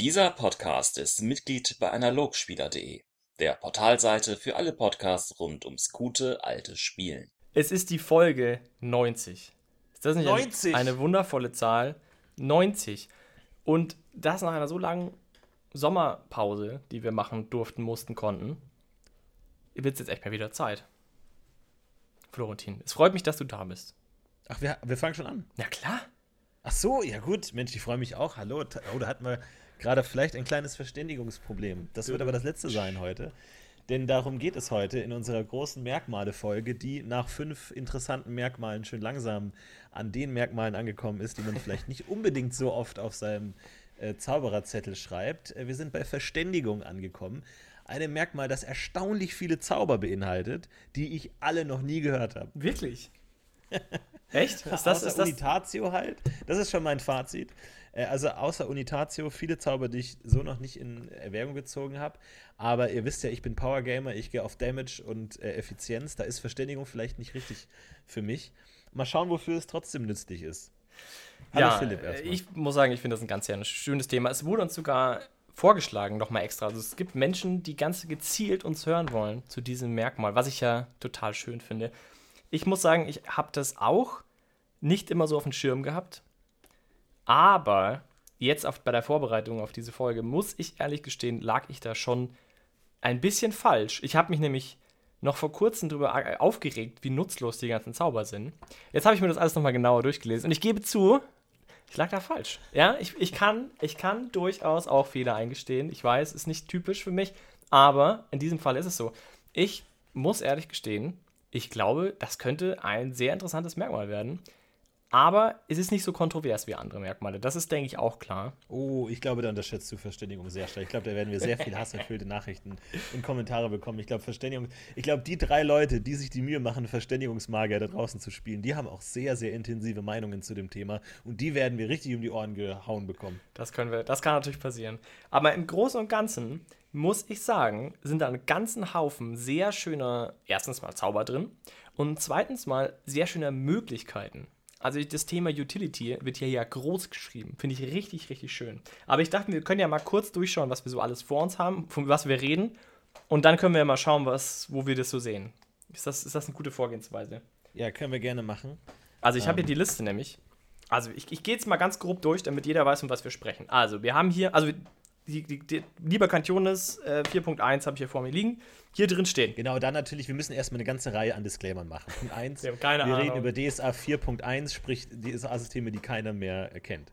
Dieser Podcast ist Mitglied bei analogspieler.de, der Portalseite für alle Podcasts rund ums gute alte Spielen. Es ist die Folge 90. Ist das nicht 90? Eine, eine wundervolle Zahl? 90. Und das nach einer so langen Sommerpause, die wir machen durften, mussten, konnten, wird es jetzt echt mal wieder Zeit. Florentin, es freut mich, dass du da bist. Ach, wir, wir fangen schon an. Na klar. Ach so, ja gut. Mensch, ich freue mich auch. Hallo. Oh, da hatten wir gerade vielleicht ein kleines Verständigungsproblem. Das wird aber das letzte sein heute. Denn darum geht es heute in unserer großen Merkmale-Folge, die nach fünf interessanten Merkmalen schön langsam an den Merkmalen angekommen ist, die man vielleicht nicht unbedingt so oft auf seinem äh, Zaubererzettel schreibt. Äh, wir sind bei Verständigung angekommen. Einem Merkmal, das erstaunlich viele Zauber beinhaltet, die ich alle noch nie gehört habe. Wirklich? Echt? Ist das, außer ist das, Unitatio halt. Das ist schon mein Fazit. Äh, Also außer Unitatio viele Zauber, die ich so noch nicht in Erwägung gezogen habe. Aber ihr wisst ja, ich bin Power Gamer, ich gehe auf Damage und äh, Effizienz. Da ist Verständigung vielleicht nicht richtig für mich. Mal schauen, wofür es trotzdem nützlich ist. Hallo ja, Philipp erstmal. ich muss sagen, ich finde das ein ganz sehr schönes Thema. Es wurde uns sogar vorgeschlagen, nochmal extra. Also es gibt Menschen, die ganz gezielt uns hören wollen zu diesem Merkmal, was ich ja total schön finde. Ich muss sagen, ich habe das auch nicht immer so auf dem Schirm gehabt. Aber jetzt auf, bei der Vorbereitung auf diese Folge, muss ich ehrlich gestehen, lag ich da schon ein bisschen falsch. Ich habe mich nämlich noch vor kurzem darüber aufgeregt, wie nutzlos die ganzen Zauber sind. Jetzt habe ich mir das alles nochmal genauer durchgelesen und ich gebe zu, ich lag da falsch. Ja, ich, ich, kann, ich kann durchaus auch Fehler eingestehen. Ich weiß, ist nicht typisch für mich, aber in diesem Fall ist es so. Ich muss ehrlich gestehen, ich glaube, das könnte ein sehr interessantes Merkmal werden. Aber es ist nicht so kontrovers wie andere Merkmale. Das ist, denke ich, auch klar. Oh, ich glaube, da unterschätzt du Verständigung sehr stark. Ich glaube, da werden wir sehr viel hasserfüllte Nachrichten und Kommentare bekommen. Ich glaube, Verständigung, ich glaube, die drei Leute, die sich die Mühe machen, Verständigungsmagier da draußen zu spielen, die haben auch sehr, sehr intensive Meinungen zu dem Thema und die werden wir richtig um die Ohren gehauen bekommen. Das können wir, das kann natürlich passieren. Aber im Großen und Ganzen muss ich sagen, sind da einen ganzen Haufen sehr schöner, erstens mal Zauber drin und zweitens mal sehr schöner Möglichkeiten. Also das Thema Utility wird hier ja groß geschrieben. Finde ich richtig, richtig schön. Aber ich dachte, wir können ja mal kurz durchschauen, was wir so alles vor uns haben, von was wir reden. Und dann können wir ja mal schauen, was, wo wir das so sehen. Ist das, ist das eine gute Vorgehensweise? Ja, können wir gerne machen. Also ich habe Ähm. hier die Liste nämlich. Also ich, ich gehe jetzt mal ganz grob durch, damit jeder weiß, um was wir sprechen. Also wir haben hier, also die, die, die, Lieber Cantiones äh, 4.1 habe ich hier vor mir liegen. Hier drin stehen. Genau, dann natürlich, wir müssen erstmal eine ganze Reihe an Disclaimern machen. Punkt 1, Wir wir reden über DSA 4.1, sprich DSA-Systeme, die keiner mehr kennt.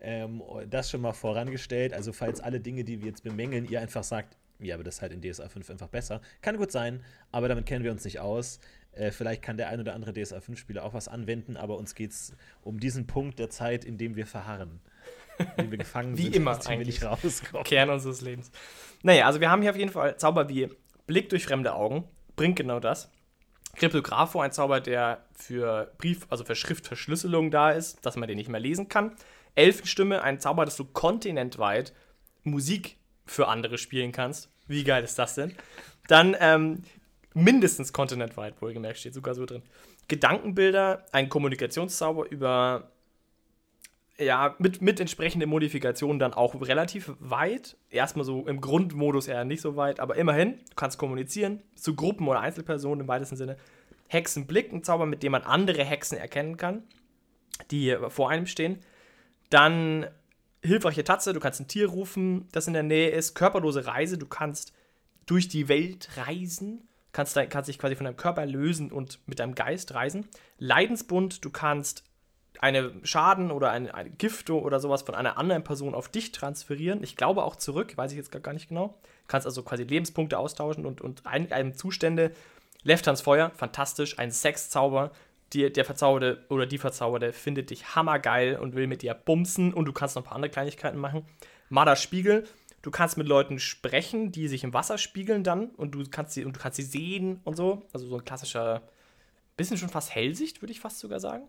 Ähm, das schon mal vorangestellt. Also, falls alle Dinge, die wir jetzt bemängeln, ihr einfach sagt, ja, aber das ist halt in DSA 5 einfach besser. Kann gut sein, aber damit kennen wir uns nicht aus. Äh, vielleicht kann der ein oder andere DSA 5-Spieler auch was anwenden, aber uns geht es um diesen Punkt der Zeit, in dem wir verharren. Dem wir gefangen Wie sind, immer wir nicht rauskommen. Kern unseres Lebens. Naja, also wir haben hier auf jeden Fall Zauber wie Blick durch fremde Augen. Bringt genau das. Kryptographo, ein Zauber, der für Brief, also für Schriftverschlüsselung da ist, dass man den nicht mehr lesen kann. Elfenstimme, ein Zauber, dass du kontinentweit Musik für andere spielen kannst. Wie geil ist das denn? Dann ähm, mindestens kontinentweit, wohlgemerkt, steht sogar so drin. Gedankenbilder, ein Kommunikationszauber über ja, mit, mit entsprechenden Modifikationen dann auch relativ weit. Erstmal so im Grundmodus eher nicht so weit, aber immerhin, du kannst kommunizieren zu Gruppen oder Einzelpersonen im weitesten Sinne. Hexenblick, ein Zauber, mit dem man andere Hexen erkennen kann, die vor einem stehen. Dann hilfreiche Tatze, du kannst ein Tier rufen, das in der Nähe ist. Körperlose Reise, du kannst durch die Welt reisen, kannst, kannst dich quasi von deinem Körper lösen und mit deinem Geist reisen. Leidensbund, du kannst eine Schaden oder eine, eine Gifte oder sowas von einer anderen Person auf dich transferieren. Ich glaube auch zurück, weiß ich jetzt gar nicht genau. Du kannst also quasi Lebenspunkte austauschen und, und ein, einem Zustände. Left Hands Feuer, fantastisch. Ein Sexzauber. Die, der Verzauberte oder die Verzauberte findet dich hammergeil und will mit dir bumsen und du kannst noch ein paar andere Kleinigkeiten machen. Marder Spiegel, du kannst mit Leuten sprechen, die sich im Wasser spiegeln dann und du kannst sie, und du kannst sie sehen und so. Also so ein klassischer, bisschen schon fast Hellsicht, würde ich fast sogar sagen.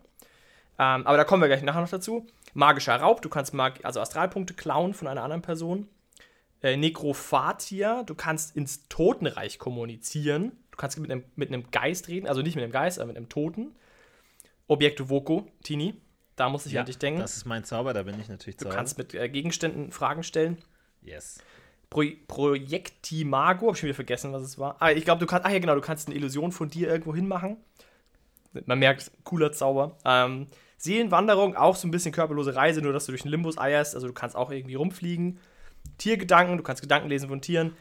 Ähm, aber da kommen wir gleich nachher noch dazu. Magischer Raub, du kannst Mag also Astralpunkte klauen von einer anderen Person. Äh, Nekrophatia, du kannst ins Totenreich kommunizieren. Du kannst mit einem, mit einem Geist reden, also nicht mit einem Geist, aber mit einem Toten. Objekte Voko, Tini, da muss ich an dich denken. Das ist mein Zauber, da bin ich natürlich Du Zauber. kannst mit äh, Gegenständen Fragen stellen. Yes. Pro Projektimago, hab ich schon wieder vergessen, was es war. Ah, ich glaube, du kannst, ach ja, genau, du kannst eine Illusion von dir irgendwo hinmachen. Man merkt, cooler Zauber. Ähm, Seelenwanderung, auch so ein bisschen körperlose Reise, nur dass du durch den Limbus eierst, also du kannst auch irgendwie rumfliegen. Tiergedanken, du kannst Gedanken lesen von Tieren.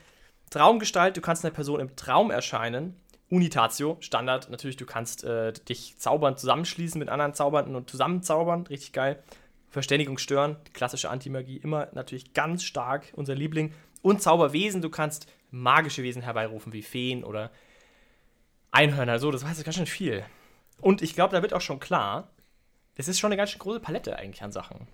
Traumgestalt, du kannst einer Person im Traum erscheinen. Unitatio, Standard, natürlich, du kannst äh, dich zaubern, zusammenschließen mit anderen Zaubernden und zusammenzaubern, richtig geil. Verständigung stören, die klassische Antimagie, immer natürlich ganz stark, unser Liebling. Und Zauberwesen, du kannst magische Wesen herbeirufen, wie Feen oder Einhörner, so, das weiß ganz schön viel. Und ich glaube, da wird auch schon klar, das ist schon eine ganz schön große Palette eigentlich an Sachen.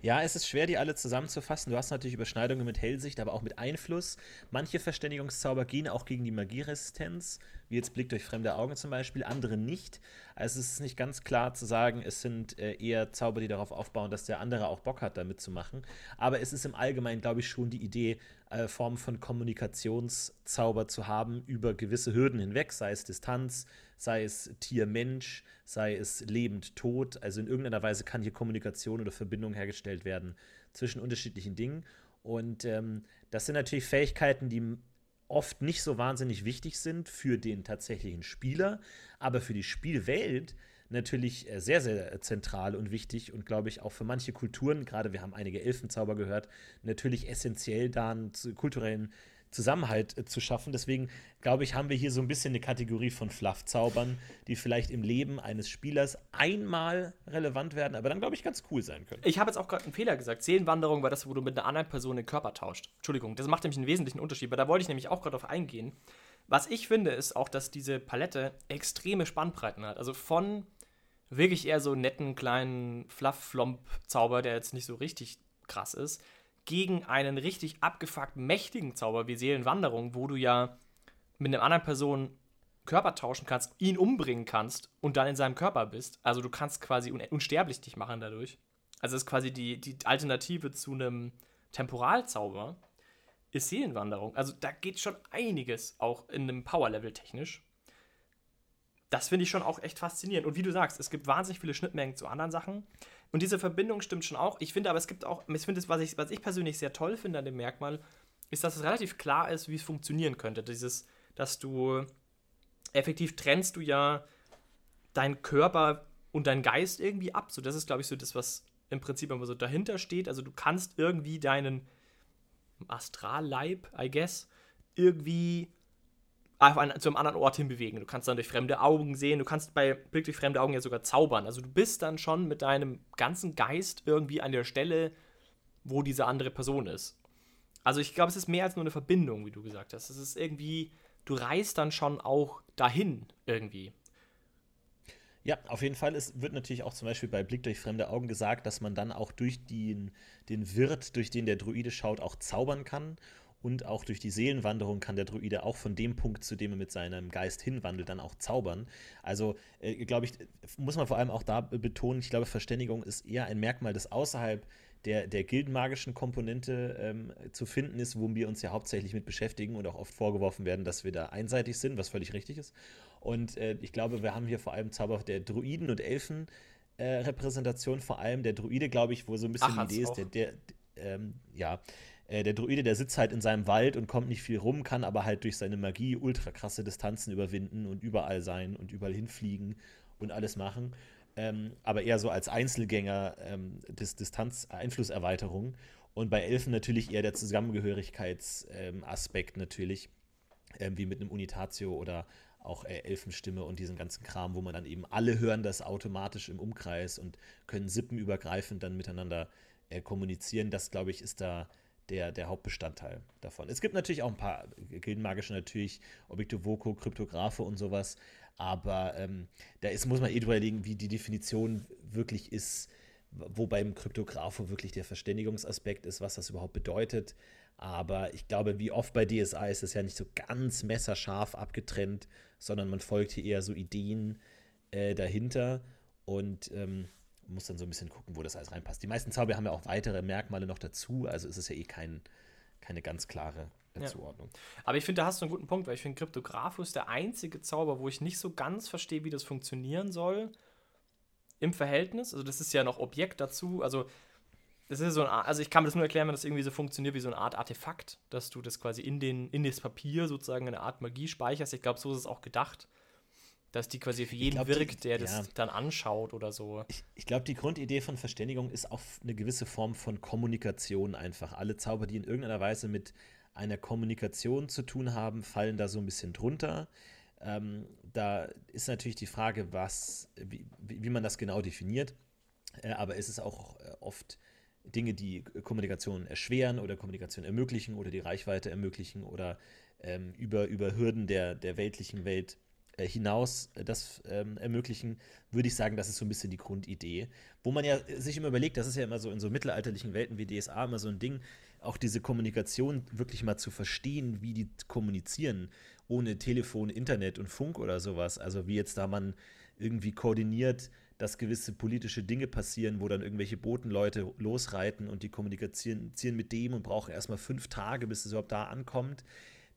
Ja, es ist schwer, die alle zusammenzufassen. Du hast natürlich Überschneidungen mit Hellsicht, aber auch mit Einfluss. Manche Verständigungszauber gehen auch gegen die Magieresistenz, wie jetzt Blick durch fremde Augen zum Beispiel, andere nicht. Also es ist nicht ganz klar zu sagen, es sind äh, eher Zauber, die darauf aufbauen, dass der andere auch Bock hat, damit zu machen. Aber es ist im Allgemeinen, glaube ich, schon die Idee, äh, Formen von Kommunikationszauber zu haben über gewisse Hürden hinweg, sei es Distanz, sei es Tier-Mensch, sei es lebend-tot. Also in irgendeiner Weise kann hier Kommunikation oder Verbindung hergestellt werden zwischen unterschiedlichen Dingen. Und ähm, das sind natürlich Fähigkeiten, die oft nicht so wahnsinnig wichtig sind für den tatsächlichen Spieler, aber für die Spielwelt natürlich äh, sehr, sehr zentral und wichtig und glaube ich auch für manche Kulturen, gerade wir haben einige Elfenzauber gehört, natürlich essentiell da einen kulturellen Zusammenhalt äh, zu schaffen. Deswegen glaube ich, haben wir hier so ein bisschen eine Kategorie von Fluff-Zaubern, die vielleicht im Leben eines Spielers einmal relevant werden, aber dann glaube ich ganz cool sein können. Ich habe jetzt auch gerade einen Fehler gesagt. Seelenwanderung war das, wo du mit einer anderen Person den Körper tauscht. Entschuldigung, das macht nämlich einen wesentlichen Unterschied, aber da wollte ich nämlich auch gerade drauf eingehen. Was ich finde, ist auch, dass diese Palette extreme Spannbreiten hat. Also von wirklich eher so netten kleinen Fluff-Flomp-Zauber, der jetzt nicht so richtig krass ist, gegen einen richtig abgefuckt mächtigen Zauber wie Seelenwanderung, wo du ja mit einer anderen Person Körper tauschen kannst, ihn umbringen kannst und dann in seinem Körper bist. Also du kannst quasi un unsterblich dich machen dadurch. Also ist quasi die, die Alternative zu einem Temporalzauber ist Seelenwanderung. Also da geht schon einiges auch in einem Power-Level technisch. Das finde ich schon auch echt faszinierend. Und wie du sagst, es gibt wahnsinnig viele Schnittmengen zu anderen Sachen. Und diese Verbindung stimmt schon auch. Ich finde aber, es gibt auch, ich finde, was ich, was ich persönlich sehr toll finde an dem Merkmal, ist, dass es relativ klar ist, wie es funktionieren könnte. Dieses, dass du effektiv trennst du ja deinen Körper und deinen Geist irgendwie ab. So, das ist, glaube ich, so das, was im Prinzip immer so dahinter steht. Also du kannst irgendwie deinen Astralleib, I guess, irgendwie einfach zu einem anderen Ort hinbewegen. Du kannst dann durch fremde Augen sehen, du kannst bei Blick durch fremde Augen ja sogar zaubern. Also du bist dann schon mit deinem ganzen Geist irgendwie an der Stelle, wo diese andere Person ist. Also ich glaube, es ist mehr als nur eine Verbindung, wie du gesagt hast. Es ist irgendwie, du reist dann schon auch dahin irgendwie. Ja, auf jeden Fall. Es wird natürlich auch zum Beispiel bei Blick durch fremde Augen gesagt, dass man dann auch durch den, den Wirt, durch den der Druide schaut, auch zaubern kann. Und auch durch die Seelenwanderung kann der Druide auch von dem Punkt, zu dem er mit seinem Geist hinwandelt, dann auch zaubern. Also, äh, glaube ich, muss man vor allem auch da betonen, ich glaube, Verständigung ist eher ein Merkmal, das außerhalb der, der gildenmagischen Komponente ähm, zu finden ist, wo wir uns ja hauptsächlich mit beschäftigen und auch oft vorgeworfen werden, dass wir da einseitig sind, was völlig richtig ist. Und äh, ich glaube, wir haben hier vor allem Zauber der Druiden und Elfen. Äh, Repräsentation vor allem der Druide, glaube ich, wo so ein bisschen Ach, die Idee ist, der, der, ähm, ja, äh, der Druide, der sitzt halt in seinem Wald und kommt nicht viel rum, kann aber halt durch seine Magie ultra krasse Distanzen überwinden und überall sein und überall hinfliegen und alles machen. Ähm, aber eher so als Einzelgänger ähm, Dis Distanz-Einflusserweiterung. Und bei Elfen natürlich eher der Zusammengehörigkeitsaspekt ähm, natürlich, ähm, wie mit einem Unitatio oder auch äh, Elfenstimme und diesen ganzen Kram, wo man dann eben alle hören das automatisch im Umkreis und können sippenübergreifend dann miteinander äh, kommunizieren. Das, glaube ich, ist da der, der Hauptbestandteil davon. Es gibt natürlich auch ein paar Gildenmagische, natürlich Objektivoko, Kryptographe und sowas, aber ähm, da ist, muss man eh überlegen, wie die Definition wirklich ist, wo beim Kryptographo wirklich der Verständigungsaspekt ist, was das überhaupt bedeutet. Aber ich glaube, wie oft bei DSA ist es ja nicht so ganz messerscharf abgetrennt, sondern man folgt hier eher so Ideen äh, dahinter. Und ähm, muss dann so ein bisschen gucken, wo das alles reinpasst. Die meisten Zauber haben ja auch weitere Merkmale noch dazu, also ist es ja eh kein, keine ganz klare äh, ja. Zuordnung. Aber ich finde, da hast du einen guten Punkt, weil ich finde, Kryptographus der einzige Zauber, wo ich nicht so ganz verstehe, wie das funktionieren soll im Verhältnis. Also, das ist ja noch Objekt dazu. Also, das ist so ein, also ich kann mir das nur erklären, wenn das irgendwie so funktioniert wie so eine Art Artefakt, dass du das quasi in, den, in das Papier sozusagen eine Art Magie speicherst. Ich glaube, so ist es auch gedacht, dass die quasi für jeden glaub, wirkt, der die, das ja. dann anschaut oder so. Ich, ich glaube, die Grundidee von Verständigung ist auch eine gewisse Form von Kommunikation einfach. Alle Zauber, die in irgendeiner Weise mit einer Kommunikation zu tun haben, fallen da so ein bisschen drunter. Ähm, da ist natürlich die Frage, was, wie, wie man das genau definiert. Äh, aber es ist auch äh, oft Dinge, die Kommunikation erschweren oder Kommunikation ermöglichen oder die Reichweite ermöglichen oder ähm, über, über Hürden der, der weltlichen Welt hinaus äh, das ähm, ermöglichen, würde ich sagen, das ist so ein bisschen die Grundidee. Wo man ja sich immer überlegt, das ist ja immer so in so mittelalterlichen Welten wie DSA immer so ein Ding, auch diese Kommunikation wirklich mal zu verstehen, wie die kommunizieren, ohne Telefon, Internet und Funk oder sowas. Also wie jetzt da man irgendwie koordiniert dass gewisse politische Dinge passieren, wo dann irgendwelche Botenleute losreiten und die kommunizieren mit dem und brauchen erstmal fünf Tage, bis es überhaupt da ankommt.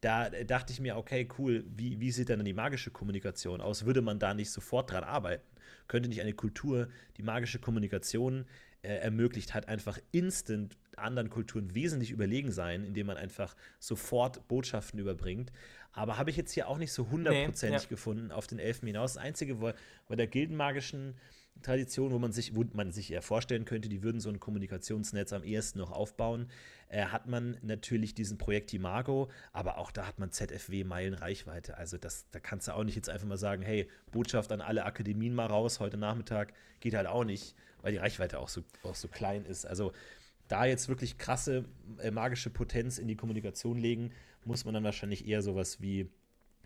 Da dachte ich mir, okay, cool, wie, wie sieht dann die magische Kommunikation aus? Würde man da nicht sofort dran arbeiten? Könnte nicht eine Kultur die magische Kommunikation äh, ermöglicht hat, einfach instant anderen Kulturen wesentlich überlegen sein, indem man einfach sofort Botschaften überbringt. Aber habe ich jetzt hier auch nicht so hundertprozentig nee, ja. gefunden auf den Elfen hinaus. Das Einzige war bei der gildenmagischen Tradition, wo man sich, wo man sich eher vorstellen könnte, die würden so ein Kommunikationsnetz am ehesten noch aufbauen, äh, hat man natürlich diesen Projekt Imago, aber auch da hat man ZFW Meilenreichweite. Also das, da kannst du auch nicht jetzt einfach mal sagen, hey, Botschaft an alle Akademien mal raus, heute Nachmittag, geht halt auch nicht, weil die Reichweite auch so, auch so klein ist. Also da jetzt wirklich krasse äh, magische Potenz in die Kommunikation legen, muss man dann wahrscheinlich eher sowas wie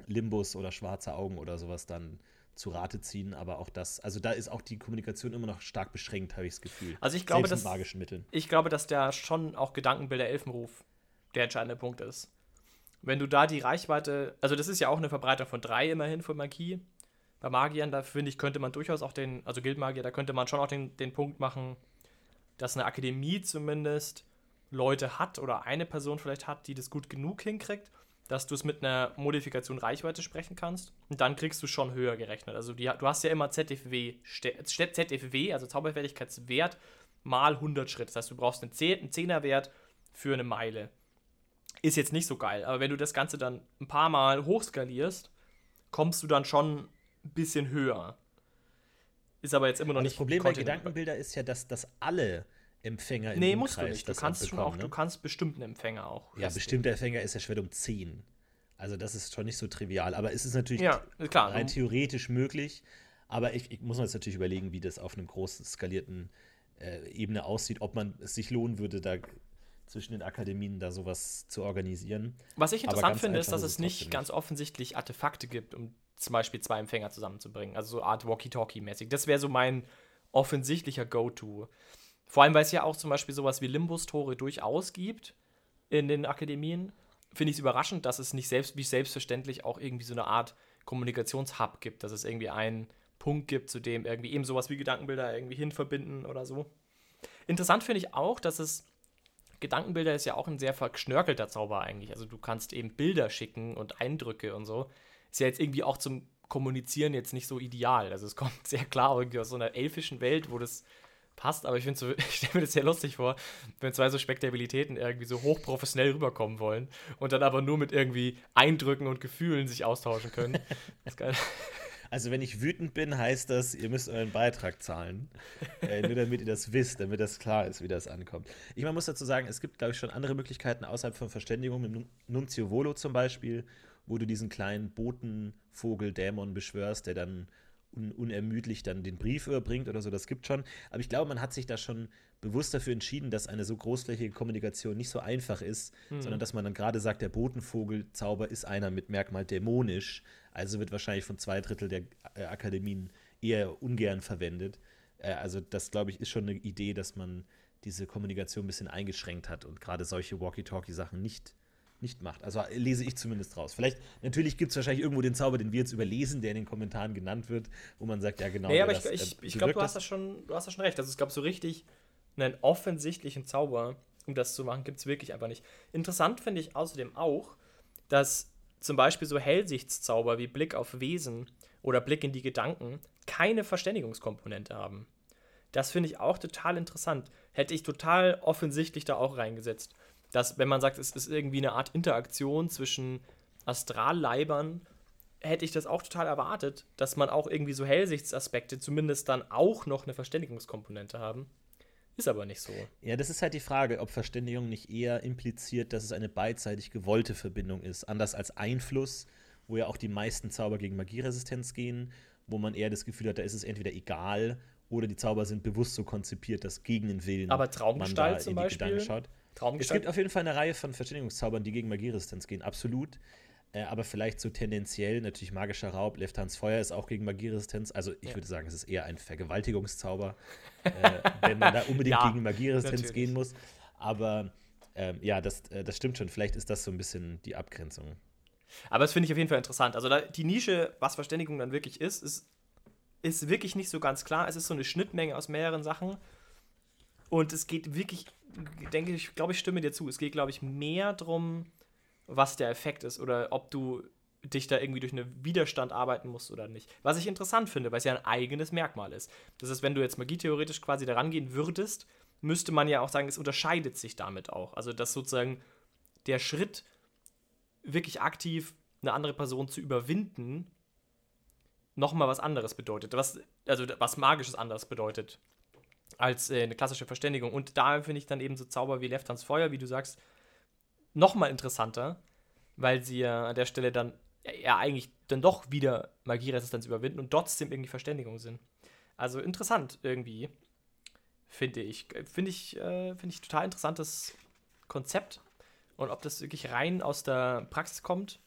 Limbus oder schwarze Augen oder sowas dann zu Rate ziehen, aber auch das, also da ist auch die Kommunikation immer noch stark beschränkt, habe ich das Gefühl. Also ich glaube, dass, magischen Mitteln. Ich glaube, dass da schon auch Gedankenbilder Elfenruf der entscheidende Punkt ist. Wenn du da die Reichweite, also das ist ja auch eine Verbreitung von drei immerhin für Magie. Bei Magiern, da finde ich, könnte man durchaus auch den, also Guildmagier, da könnte man schon auch den, den Punkt machen, dass eine Akademie zumindest Leute hat oder eine Person vielleicht hat, die das gut genug hinkriegt, dass du es mit einer Modifikation Reichweite sprechen kannst. Und dann kriegst du schon höher gerechnet. Also die, du hast ja immer ZFW, ZFW, also Zauberfertigkeitswert, mal 100 Schritt. Das heißt, du brauchst einen 10er Wert für eine Meile. Ist jetzt nicht so geil, aber wenn du das Ganze dann ein paar Mal hochskalierst, kommst du dann schon ein bisschen höher. Ist aber jetzt immer noch aber nicht. Das Problem bei Gedankenbilder ist ja, dass, dass alle Empfänger im Nee, musst du nicht. Du kannst schon auch, ne? du kannst bestimmten Empfänger auch. Ja, bestimmter Empfänger ist ja schwer um 10. Also das ist schon nicht so trivial. Aber es ist natürlich ja, klar, rein theoretisch möglich. Aber ich, ich, muss mir jetzt natürlich überlegen, wie das auf einem großen skalierten äh, Ebene aussieht, ob man es sich lohnen würde, da zwischen den Akademien da sowas zu organisieren. Was ich interessant finde, ist, dass es nicht ganz offensichtlich Artefakte gibt, um zum Beispiel zwei Empfänger zusammenzubringen. Also so Art Walkie-Talkie-mäßig. Das wäre so mein offensichtlicher Go-To. Vor allem, weil es ja auch zum Beispiel sowas wie Limbus-Tore durchaus gibt in den Akademien, finde ich es überraschend, dass es nicht selbst, wie selbstverständlich auch irgendwie so eine Art Kommunikationshub gibt, dass es irgendwie einen Punkt gibt, zu dem irgendwie eben sowas wie Gedankenbilder irgendwie hinverbinden oder so. Interessant finde ich auch, dass es Gedankenbilder ist ja auch ein sehr verschnörkelter Zauber eigentlich. Also du kannst eben Bilder schicken und Eindrücke und so. Ist ja jetzt irgendwie auch zum Kommunizieren jetzt nicht so ideal. Also es kommt sehr klar irgendwie aus so einer elfischen Welt, wo das passt, aber ich finde so, ich stelle mir das sehr lustig vor, wenn zwei so Spektabilitäten irgendwie so hochprofessionell rüberkommen wollen und dann aber nur mit irgendwie Eindrücken und Gefühlen sich austauschen können. Das ist geil. Also wenn ich wütend bin, heißt das, ihr müsst euren Beitrag zahlen. äh, nur damit ihr das wisst, damit das klar ist, wie das ankommt. Ich man muss dazu sagen, es gibt, glaube ich, schon andere Möglichkeiten außerhalb von Verständigung, mit Nunzio Volo zum Beispiel, wo du diesen kleinen Botenvogel-Dämon beschwörst, der dann un unermüdlich dann den Brief überbringt oder so, das gibt schon. Aber ich glaube, man hat sich da schon bewusst dafür entschieden, dass eine so großflächige Kommunikation nicht so einfach ist, mhm. sondern dass man dann gerade sagt, der Botenvogelzauber ist einer mit Merkmal dämonisch, also wird wahrscheinlich von zwei Drittel der äh, Akademien eher ungern verwendet. Äh, also das, glaube ich, ist schon eine Idee, dass man diese Kommunikation ein bisschen eingeschränkt hat und gerade solche Walkie-Talkie-Sachen nicht nicht macht. Also lese ich zumindest raus. Vielleicht, natürlich gibt es wahrscheinlich irgendwo den Zauber, den wir jetzt überlesen, der in den Kommentaren genannt wird, wo man sagt, ja genau. Nee, aber das, ich, ich, äh, ich glaube, du hast das schon, du hast das schon recht. Also es gab so richtig einen offensichtlichen Zauber, um das zu machen, gibt es wirklich einfach nicht. Interessant finde ich außerdem auch, dass zum Beispiel so Hellsichtszauber wie Blick auf Wesen oder Blick in die Gedanken keine Verständigungskomponente haben. Das finde ich auch total interessant. hätte ich total offensichtlich da auch reingesetzt. Dass, wenn man sagt, es ist irgendwie eine Art Interaktion zwischen Astralleibern, hätte ich das auch total erwartet, dass man auch irgendwie so Hellsichtsaspekte zumindest dann auch noch eine Verständigungskomponente haben. Ist aber nicht so. Ja, das ist halt die Frage, ob Verständigung nicht eher impliziert, dass es eine beidseitig gewollte Verbindung ist. Anders als Einfluss, wo ja auch die meisten Zauber gegen Magieresistenz gehen, wo man eher das Gefühl hat, da ist es entweder egal oder die Zauber sind bewusst so konzipiert, dass gegen den Willen aber Traumgestalt man da zum Beispiel, schaut. Es gibt auf jeden Fall eine Reihe von Verständigungszaubern, die gegen Magieresistenz gehen, absolut. Äh, aber vielleicht so tendenziell, natürlich magischer Raub, Left Hands Feuer ist auch gegen Magieresistenz. Also ich ja. würde sagen, es ist eher ein Vergewaltigungszauber, äh, wenn man da unbedingt ja, gegen Magieresistenz gehen muss. Aber ähm, ja, das, äh, das stimmt schon. Vielleicht ist das so ein bisschen die Abgrenzung. Aber das finde ich auf jeden Fall interessant. Also da, die Nische, was Verständigung dann wirklich ist, ist, ist wirklich nicht so ganz klar. Es ist so eine Schnittmenge aus mehreren Sachen. Und es geht wirklich, denke ich, glaube ich, stimme dir zu. Es geht, glaube ich, mehr darum, was der Effekt ist oder ob du dich da irgendwie durch einen Widerstand arbeiten musst oder nicht. Was ich interessant finde, weil es ja ein eigenes Merkmal ist. Das ist, wenn du jetzt Magie theoretisch quasi daran gehen würdest, müsste man ja auch sagen, es unterscheidet sich damit auch. Also, dass sozusagen der Schritt, wirklich aktiv eine andere Person zu überwinden, nochmal was anderes bedeutet. Was, also was Magisches anderes bedeutet als äh, eine klassische Verständigung. Und da finde ich dann eben so Zauber wie Left Hands Feuer, wie du sagst, nochmal interessanter, weil sie ja an der Stelle dann ja eigentlich dann doch wieder Magieresistenz überwinden und trotzdem irgendwie Verständigung sind. Also interessant irgendwie, finde ich. Finde ich, äh, find ich total interessantes Konzept. Und ob das wirklich rein aus der Praxis kommt.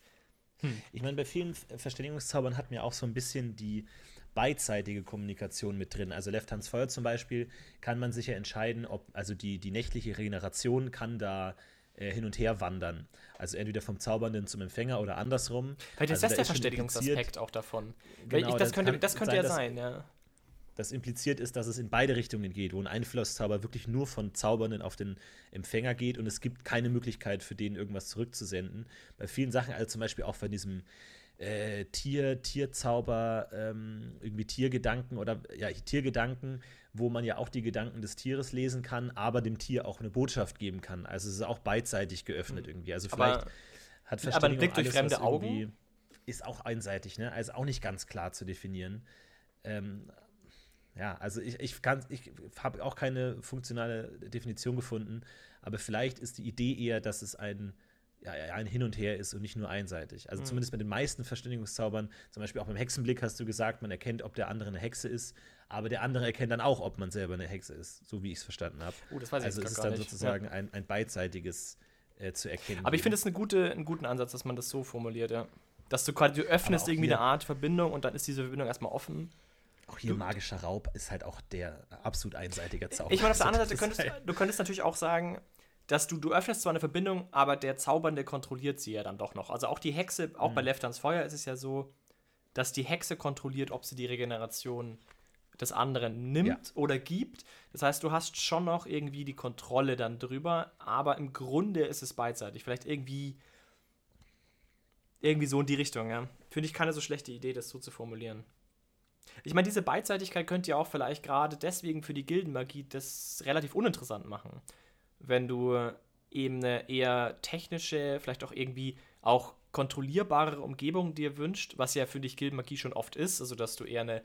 Hm. Ich meine, bei vielen Verständigungszaubern hat mir auch so ein bisschen die beidseitige Kommunikation mit drin. Also Left Hands Feuer zum Beispiel kann man sich ja entscheiden, ob, also die, die nächtliche Regeneration kann da äh, hin und her wandern. Also entweder vom Zaubernden zum Empfänger oder andersrum. Vielleicht ist also das der Verständigungsaspekt auch davon. Genau, ich, das, könnte, das könnte sein, ja sein, ja. Das impliziert ist, dass es in beide Richtungen geht, wo ein Einflusszauber wirklich nur von Zaubernden auf den Empfänger geht und es gibt keine Möglichkeit für den irgendwas zurückzusenden. Bei vielen Sachen, also zum Beispiel auch bei diesem äh, Tier, Tierzauber, ähm, irgendwie Tiergedanken oder ja, Tiergedanken, wo man ja auch die Gedanken des Tieres lesen kann, aber dem Tier auch eine Botschaft geben kann. Also es ist auch beidseitig geöffnet mhm. irgendwie. Also vielleicht aber, hat Verständigung aber ein Blick durch fremde Augen ist auch einseitig, ne? Also auch nicht ganz klar zu definieren. Ähm, ja, also ich, ich, ich habe auch keine funktionale Definition gefunden, aber vielleicht ist die Idee eher, dass es ein ja, ein Hin und Her ist und nicht nur einseitig. Also mhm. zumindest bei den meisten Verständigungszaubern, zum Beispiel auch beim Hexenblick hast du gesagt, man erkennt, ob der andere eine Hexe ist, aber der andere erkennt dann auch, ob man selber eine Hexe ist, so wie ich es verstanden habe. Uh, das weiß ich also es ist dann sozusagen ja. ein, ein beidseitiges äh, zu erkennen. Aber ich finde es eine gute, einen guten Ansatz, dass man das so formuliert, ja. Dass du quasi, du öffnest irgendwie eine Art Verbindung und dann ist diese Verbindung erstmal offen. Auch hier du, magischer Raub ist halt auch der absolut einseitige Zauber. Ich meine, auf der anderen Seite, könntest, du könntest natürlich auch sagen, dass du, du öffnest zwar eine Verbindung, aber der Zaubernde kontrolliert sie ja dann doch noch. Also auch die Hexe, auch mhm. bei Left Hands Feuer ist es ja so, dass die Hexe kontrolliert, ob sie die Regeneration des anderen nimmt ja. oder gibt. Das heißt, du hast schon noch irgendwie die Kontrolle dann drüber, aber im Grunde ist es beidseitig. Vielleicht irgendwie irgendwie so in die Richtung, ja. Finde ich keine so schlechte Idee, das so zu formulieren. Ich meine, diese Beidseitigkeit könnte ja auch vielleicht gerade deswegen für die Gildenmagie das relativ uninteressant machen wenn du eben eine eher technische, vielleicht auch irgendwie auch kontrollierbare Umgebung dir wünscht, was ja für dich Gildenmagie schon oft ist, also dass du eher eine,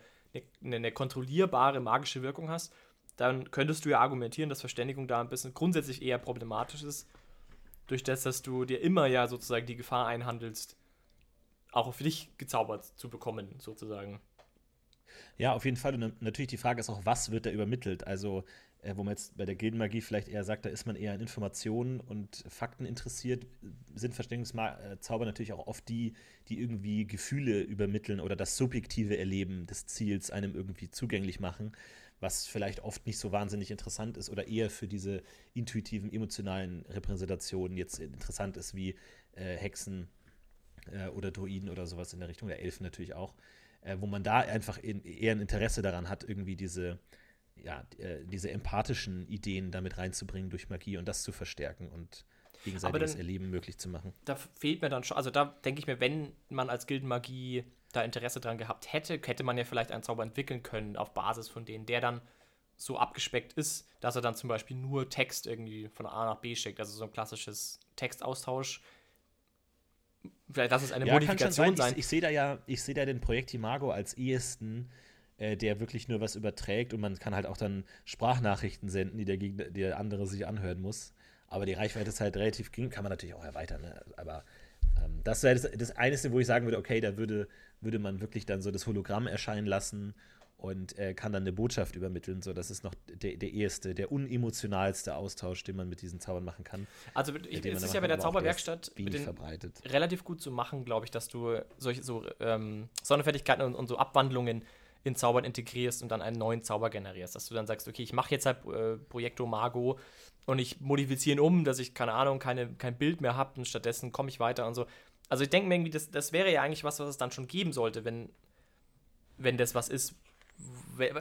eine, eine kontrollierbare magische Wirkung hast, dann könntest du ja argumentieren, dass Verständigung da ein bisschen grundsätzlich eher problematisch ist, durch das, dass du dir immer ja sozusagen die Gefahr einhandelst, auch auf dich gezaubert zu bekommen, sozusagen. Ja, auf jeden Fall. Und natürlich die Frage ist auch, was wird da übermittelt? Also äh, wo man jetzt bei der Gildenmagie vielleicht eher sagt, da ist man eher an Informationen und Fakten interessiert, sind Verständigungszauber natürlich auch oft die, die irgendwie Gefühle übermitteln oder das subjektive Erleben des Ziels einem irgendwie zugänglich machen, was vielleicht oft nicht so wahnsinnig interessant ist oder eher für diese intuitiven, emotionalen Repräsentationen jetzt interessant ist, wie äh, Hexen äh, oder Druiden oder sowas in der Richtung, der Elfen natürlich auch, äh, wo man da einfach in, eher ein Interesse daran hat, irgendwie diese ja, äh, diese empathischen Ideen damit reinzubringen durch Magie und das zu verstärken und gegenseitiges dann, Erleben möglich zu machen. Da fehlt mir dann schon, also da denke ich mir, wenn man als Gildenmagie da Interesse dran gehabt hätte, hätte man ja vielleicht einen Zauber entwickeln können auf Basis von denen, der dann so abgespeckt ist, dass er dann zum Beispiel nur Text irgendwie von A nach B schickt, also so ein klassisches Textaustausch. Vielleicht lass es eine Ja, kann schon Modifikation sein. Ich, ich sehe da ja, ich sehe da den Projekt Imago als ehesten, äh, der wirklich nur was überträgt und man kann halt auch dann Sprachnachrichten senden, die der, Gegner, die der andere sich anhören muss. Aber die Reichweite ist halt relativ gering, kann man natürlich auch erweitern. Ne? Aber ähm, das wäre das, das Einzige, wo ich sagen würde, okay, da würde, würde man wirklich dann so das Hologramm erscheinen lassen und äh, kann dann eine Botschaft übermitteln. So, das ist noch der, der erste, der unemotionalste Austausch, den man mit diesen Zaubern machen kann. Also ich, es ist ja bei machen der Zauberwerkstatt relativ gut zu machen, glaube ich, dass du solche so ähm, Sonderfertigkeiten und, und so Abwandlungen in Zaubern integrierst und dann einen neuen Zauber generierst. Dass du dann sagst, okay, ich mache jetzt halt äh, Projekto Mago und ich modifiziere ihn um, dass ich, keine Ahnung, keine, kein Bild mehr habe und stattdessen komme ich weiter und so. Also ich denke mir irgendwie, das, das wäre ja eigentlich was, was es dann schon geben sollte, wenn, wenn das was ist.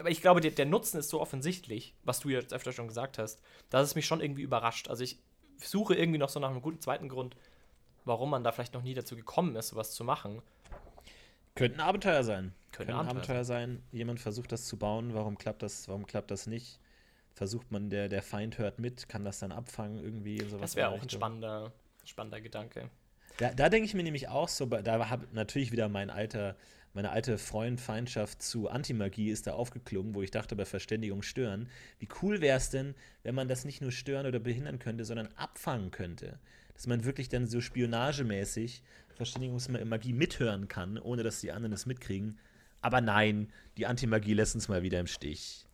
Ich glaube, der, der Nutzen ist so offensichtlich, was du jetzt öfter schon gesagt hast, dass es mich schon irgendwie überrascht. Also ich suche irgendwie noch so nach einem guten zweiten Grund, warum man da vielleicht noch nie dazu gekommen ist, sowas zu machen. Könnte ein Abenteuer sein. Könnte ein Abenteuer Abenteuer sein. Jemand versucht das zu bauen. Warum klappt das, warum klappt das nicht? Versucht man, der, der Feind hört mit, kann das dann abfangen irgendwie? Sowas Das wäre auch ein spannender, spannender Gedanke. Da, da denke ich mir nämlich auch so, da habe natürlich wieder mein alter, meine alte Freund-Feindschaft zu Antimagie ist da aufgeklungen, wo ich dachte, bei Verständigung stören. Wie cool wäre es denn, wenn man das nicht nur stören oder behindern könnte, sondern abfangen könnte? Dass man wirklich dann so spionagemäßig Verständigungsmagie mithören kann, ohne dass die anderen es mitkriegen. Aber nein, die Antimagie lässt uns mal wieder im Stich.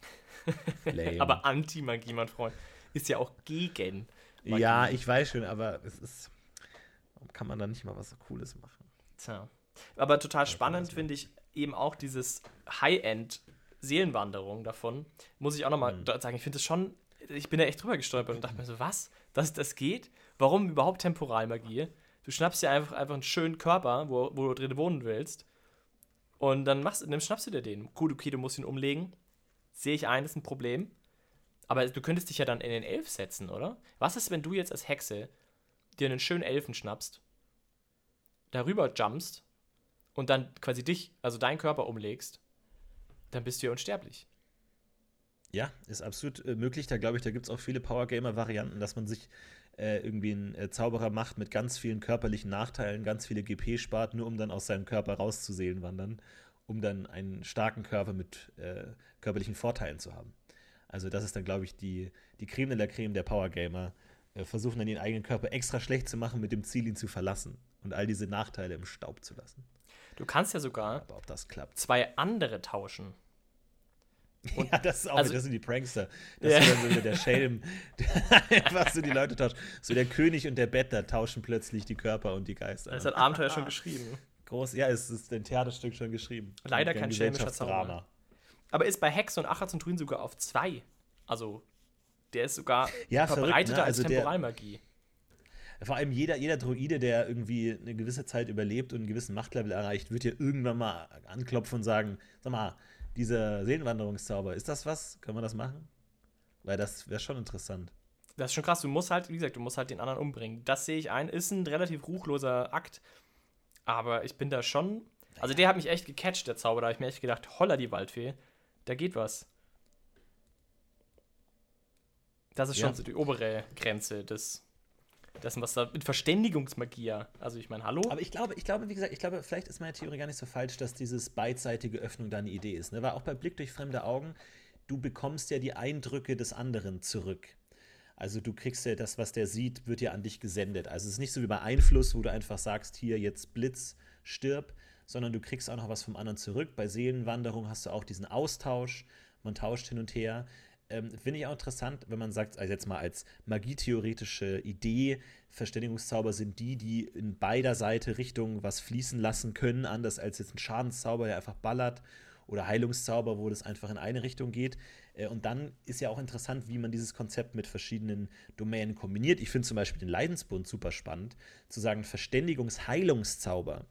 Aber Anti-Magie, mein Freund, ist ja auch gegen. Magie. ja, ich weiß schon, aber es ist. Warum kann man da nicht mal was Cooles machen? Tja. Aber total spannend das finde ich eben auch dieses High-End-Seelenwanderung davon. Muss ich auch nochmal Mhm. sagen, ich finde es schon, ich bin da echt drüber gestolpert und dachte mir so, was? Dass das geht? Warum überhaupt Temporalmagie? Du schnappst dir einfach, einfach einen schönen Körper, wo, wo du drin wohnen willst. Und dann machst, dann schnappst du dir den. Gut, okay, du musst ihn umlegen. Sehe ich ein, ist ein Problem. Aber du könntest dich ja dann in den Elf setzen, oder? Was ist, wenn du jetzt als Hexe dir einen schönen Elfen schnappst, darüber jumpst und dann quasi dich, also deinen Körper umlegst, dann bist du ja unsterblich. Ja, ist absolut äh, möglich. Da glaube ich, da gibt es auch viele Power-Gamer-Varianten, dass man sich äh, irgendwie einen äh, Zauberer macht mit ganz vielen körperlichen Nachteilen, ganz viele GP spart, nur um dann aus seinem Körper rauszuseelen wandern, um dann einen starken Körper mit äh, körperlichen Vorteilen zu haben. Also das ist dann, glaube ich, die, die Creme de la Creme der Power-Gamer. Äh, versuchen dann ihren eigenen Körper extra schlecht zu machen, mit dem Ziel, ihn zu verlassen und all diese Nachteile im Staub zu lassen. Du kannst ja sogar Aber ob das klappt. zwei andere tauschen. Und- ja, das ist auch, also- das sind die Prankster. Das Ja. ist dann so wieder der Schelm, einfach so die Leute tauscht. So der König und der Bettler tauschen plötzlich die Körper und die Geister. Das hat Abenteuer schon geschrieben. Groß, ja, es ist ein Theaterstück schon geschrieben. Leider Ein kein schelmischer Gesellschaftsdrama. Aber ist bei Hex und Achazenturin sogar auf zwei. Also, der ist sogar Ja, verrückt, verbreiteter ne? als Also der- Temporalmagie. Vor allem jeder, jeder Droide, der irgendwie eine gewisse Zeit überlebt und einen gewissen Machtlevel erreicht, wird ja irgendwann mal anklopfen und sagen: Sag mal, dieser Seelenwanderungszauber, ist das was? Können wir das machen? Weil das wäre schon interessant. Das ist schon krass. Du musst halt, wie gesagt, du musst halt den anderen umbringen. Das sehe ich ein. Ist ein relativ ruchloser Akt. Aber ich bin da schon. Also, der hat mich echt gecatcht, der Zauber. Da habe ich mir echt gedacht: Holla, die Waldfee. Da geht was. Das ist schon Ja. so die obere Grenze des, dessen, was da mit Verständigungsmagie. ja. Also, ich meine, hallo? Aber ich glaube, ich glaube, wie gesagt, ich glaube, vielleicht ist meine Theorie gar nicht so falsch, dass dieses beidseitige Öffnung da eine Idee ist. Ne? Weil auch bei Blick durch fremde Augen, du bekommst ja die Eindrücke des anderen zurück. Also du kriegst ja das, was der sieht, wird ja an dich gesendet. Also es ist nicht so wie bei Einfluss, wo du einfach sagst, hier jetzt Blitz, stirb, sondern du kriegst auch noch was vom anderen zurück. Bei Seelenwanderung hast du auch diesen Austausch, man tauscht hin und her. Ähm, Finde ich auch interessant, wenn man sagt, also jetzt mal als magietheoretische Idee, Verständigungszauber sind die, die in beider Seite Richtung was fließen lassen können, anders als jetzt ein Schadenszauber, der einfach ballert, oder Heilungszauber, wo das einfach in eine Richtung geht. Äh, Und dann ist ja auch interessant, wie man dieses Konzept mit verschiedenen Domänen kombiniert. Ich finde zum Beispiel den Leidensbund super spannend, zu sagen Verständigungs-Heilungszauber.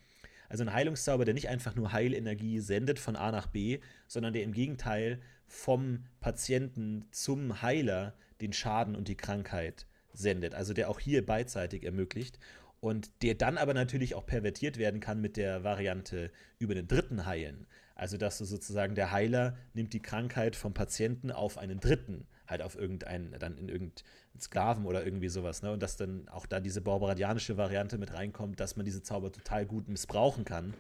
Also ein Heilungszauber, der nicht einfach nur Heilenergie sendet von A nach B, sondern der im Gegenteil vom Patienten zum Heiler den Schaden und die Krankheit sendet. Also der auch hier beidseitig ermöglicht und der dann aber natürlich auch pervertiert werden kann mit der Variante über den Dritten heilen. Also, dass du sozusagen der Heiler nimmt die Krankheit vom Patienten auf einen Dritten, halt auf irgendeinen, dann in irgendeinen Sklaven oder irgendwie sowas, ne? Und dass dann auch da diese barbaradianische Variante mit reinkommt, dass man diese Zauber total gut missbrauchen kann,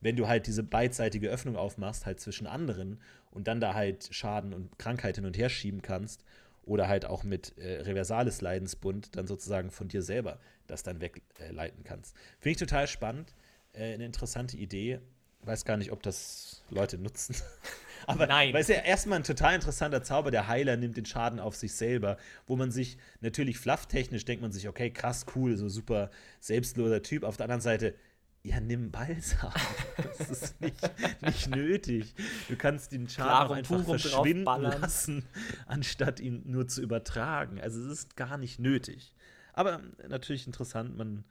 wenn du halt diese beidseitige Öffnung aufmachst, halt zwischen anderen und dann da halt Schaden und Krankheit hin und her schieben kannst oder halt auch mit äh, Reversales Leidensbund dann sozusagen von dir selber das dann wegleiten äh, kannst. Finde ich total spannend, äh, eine interessante Idee. Weiß gar nicht, ob das Leute nutzen. Aber Nein. weil es ja erstmal ein total interessanter Zauber, der Heiler nimmt den Schaden auf sich selber, wo man sich natürlich flufftechnisch denkt man sich, okay, krass, cool, so super selbstloser Typ. Auf der anderen Seite, ja, nimm Balsam. Das ist nicht, nicht nötig. Du kannst den Schaden auch einfach verschwinden lassen, anstatt ihn nur zu übertragen. Also es ist gar nicht nötig. Aber natürlich interessant, man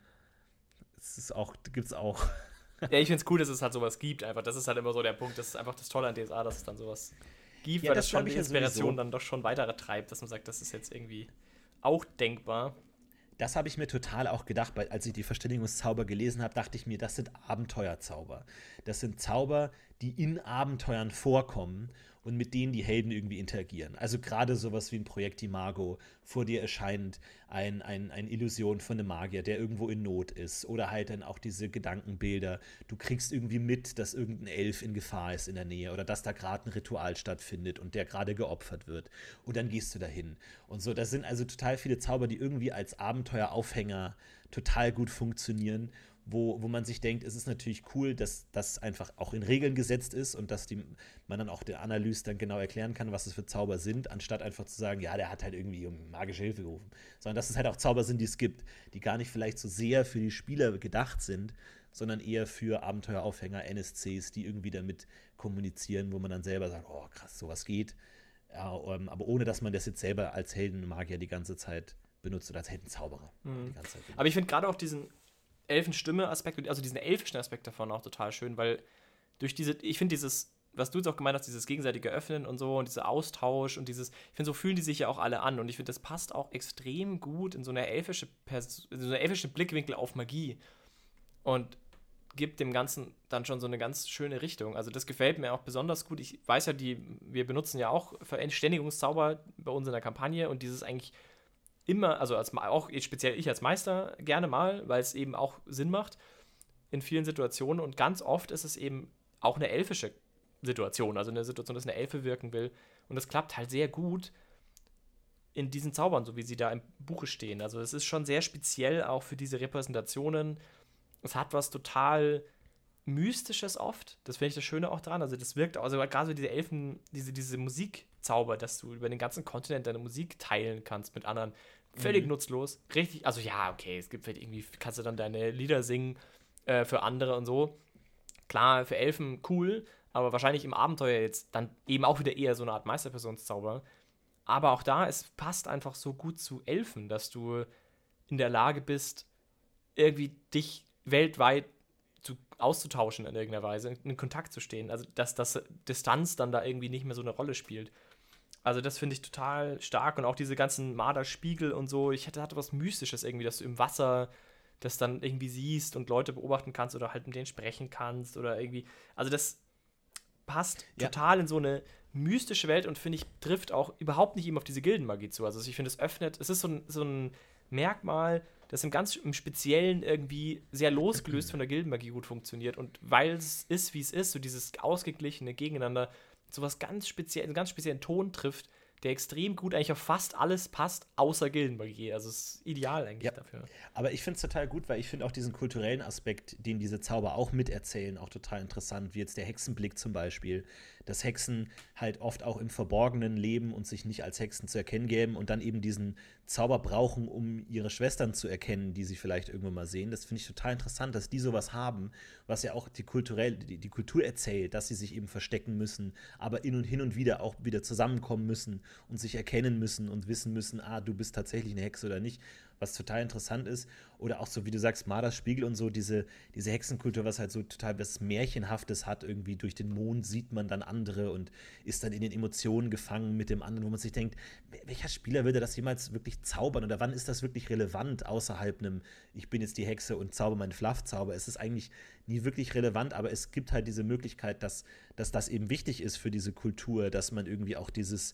es ist auch, gibt es auch. Ja, ich finde es cool, dass es halt sowas gibt. Einfach, das ist halt immer so der Punkt. Das ist einfach das Tolle an DSA, dass es dann sowas gibt, Ja, weil das das schon die Inspiration dann doch schon weiter treibt, dass man sagt, das ist jetzt irgendwie auch denkbar. Das habe ich mir total auch gedacht, weil als ich die Verständigungszauber gelesen habe, dachte ich mir, das sind Abenteuerzauber. Das sind Zauber, die in Abenteuern vorkommen und mit denen die Helden irgendwie interagieren. Also gerade sowas wie ein Projekt Imago. Vor dir erscheint ein, ein, eine Illusion von einem Magier, der irgendwo in Not ist. Oder halt dann auch diese Gedankenbilder. Du kriegst irgendwie mit, dass irgendein Elf in Gefahr ist in der Nähe oder dass da gerade ein Ritual stattfindet und der gerade geopfert wird. Und dann gehst du dahin. Und so, das sind also total viele Zauber, die irgendwie als Abenteueraufhänger total gut funktionieren wo, wo man sich denkt, es ist natürlich cool, dass das einfach auch in Regeln gesetzt ist und dass die, man dann auch der Analyse dann genau erklären kann, was es für Zauber sind, anstatt einfach zu sagen, ja, der hat halt irgendwie um magische Hilfe gerufen. Sondern dass es halt auch Zauber sind, die es gibt, die gar nicht vielleicht so sehr für die Spieler gedacht sind, sondern eher für Abenteueraufhänger, NSCs, die irgendwie damit kommunizieren, wo man dann selber sagt, oh krass, sowas geht. Ja, ähm, aber ohne, dass man das jetzt selber als Heldenmagier die ganze Zeit benutzt oder als Heldenzauberer die ganze Zeit benutzt. Aber ich finde gerade auch diesen Elfenstimme-Aspekt, also diesen elfischen Aspekt davon auch total schön, weil durch diese, ich finde dieses, was du jetzt auch gemeint hast, dieses gegenseitige Öffnen und so und dieser Austausch und dieses, ich finde, so fühlen die sich ja auch alle an und ich finde, das passt auch extrem gut in so eine elfische, Pers in so eine elfische Blickwinkel auf Magie und gibt dem Ganzen dann schon so eine ganz schöne Richtung. Also das gefällt mir auch besonders gut. Ich weiß ja, die, wir benutzen ja auch Verständigungszauber bei uns in der Kampagne und dieses eigentlich immer, also als, auch speziell ich als Meister gerne mal, weil es eben auch Sinn macht in vielen Situationen und ganz oft ist es eben auch eine elfische Situation, also eine Situation, dass eine Elfe wirken will und das klappt halt sehr gut in diesen Zaubern, so wie sie da im Buche stehen. Also es ist schon sehr speziell auch für diese Repräsentationen. Es hat was total Mystisches oft. Das finde ich das Schöne auch dran. Also das wirkt, also gerade so diese Elfen, diese, diese Musikzauber, dass du über den ganzen Kontinent deine Musik teilen kannst mit anderen. Völlig nutzlos. Richtig, also ja, okay, es gibt vielleicht irgendwie, kannst du dann deine Lieder singen äh, für andere und so. Klar, für Elfen cool, aber wahrscheinlich im Abenteuer jetzt dann eben auch wieder eher so eine Art Meisterpersonszauber. Aber auch da, es passt einfach so gut zu Elfen, dass du in der Lage bist, irgendwie dich weltweit zu, auszutauschen in irgendeiner Weise, in Kontakt zu stehen. Also, dass das Distanz dann da irgendwie nicht mehr so eine Rolle spielt. Also, das finde ich total stark und auch diese ganzen Marderspiegel und so. Ich hatte, hatte was Mystisches irgendwie, dass du im Wasser das dann irgendwie siehst und Leute beobachten kannst oder halt mit denen sprechen kannst oder irgendwie. Also, das passt Ja. total in so eine mystische Welt und finde ich, trifft auch überhaupt nicht eben auf diese Gildenmagie zu. Also ich finde, es öffnet, es ist so ein, so ein Merkmal, das im ganz im Speziellen irgendwie sehr losgelöst von der Gildenmagie gut funktioniert. Und weil es ist, wie es ist, so dieses ausgeglichene Gegeneinander, sowas ganz speziell, einen ganz speziellen Ton trifft, der extrem gut eigentlich auf fast alles passt, außer Gildenmagie. Also es ist ideal eigentlich Ja. dafür. Aber ich finde es total gut, weil ich finde auch diesen kulturellen Aspekt, den diese Zauber auch miterzählen, auch total interessant, wie jetzt der Hexenblick zum Beispiel. Dass Hexen halt oft auch im Verborgenen leben und sich nicht als Hexen zu erkennen geben und dann eben diesen Zauber brauchen, um ihre Schwestern zu erkennen, die sie vielleicht irgendwann mal sehen. Das finde ich total interessant, dass die sowas haben, was ja auch die, kulturell, die, die Kultur erzählt, dass sie sich eben verstecken müssen, aber in und hin und wieder auch wieder zusammenkommen müssen und sich erkennen müssen und wissen müssen, ah, du bist tatsächlich eine Hexe oder nicht. Was total interessant ist. Oder auch so, wie du sagst, Marders Spiegel und so, diese, diese Hexenkultur, was halt so total was Märchenhaftes hat. Irgendwie durch den Mond sieht man dann andere und ist dann in den Emotionen gefangen mit dem anderen, wo man sich denkt, welcher Spieler würde das jemals wirklich zaubern? Oder wann ist das wirklich relevant außerhalb einem, ich bin jetzt die Hexe und zauber meinen Fluffzauber? Es ist eigentlich nie wirklich relevant, aber es gibt halt diese Möglichkeit, dass, dass das eben wichtig ist für diese Kultur, dass man irgendwie auch dieses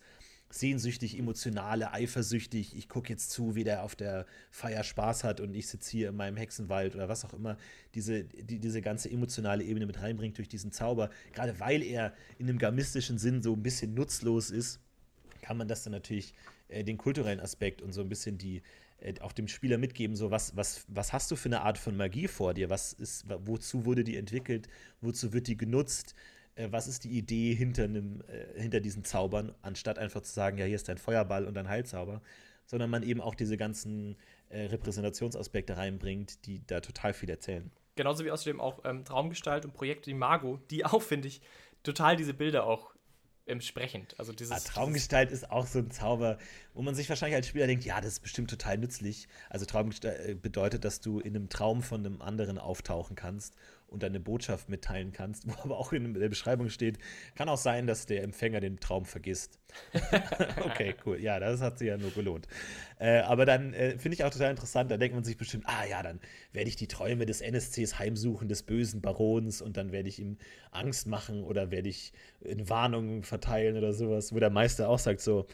sehnsüchtig, emotionale, eifersüchtig, ich gucke jetzt zu, wie der auf der Feier Spaß hat und ich sitze hier in meinem Hexenwald oder was auch immer, diese, die, diese ganze emotionale Ebene mit reinbringt durch diesen Zauber, gerade weil er in einem gamistischen Sinn so ein bisschen nutzlos ist, kann man das dann natürlich äh, den kulturellen Aspekt und so ein bisschen die äh, auch dem Spieler mitgeben, so was, was, was hast du für eine Art von Magie vor dir? Was ist, wozu wurde die entwickelt? Wozu wird die genutzt? Äh, was ist die Idee hinter, einem, äh, hinter diesen Zaubern, anstatt einfach zu sagen, ja, hier ist dein Feuerball und dein Heilzauber, sondern man eben auch diese ganzen äh, Repräsentationsaspekte reinbringt, die da total viel erzählen. Genauso wie außerdem auch ähm, Traumgestalt und Projekte wie Mago, die auch, finde ich, total diese Bilder auch entsprechend. Also dieses, ja, Traumgestalt ist auch so ein Zauber, wo man sich wahrscheinlich als Spieler denkt, ja, das ist bestimmt total nützlich. Also Traumgestalt äh, bedeutet, dass du in einem Traum von einem anderen auftauchen kannst und deine Botschaft mitteilen kannst, wo aber auch in der Beschreibung steht, kann auch sein, dass der Empfänger den Traum vergisst. okay, cool. Ja, das hat sich ja nur gelohnt. Äh, aber dann äh, finde ich auch total interessant, da denkt man sich bestimmt, ah ja, dann werde ich die Träume des NSCs heimsuchen, des bösen Barons und dann werde ich ihm Angst machen oder werde ich in Warnungen verteilen oder sowas, wo der Meister auch sagt so,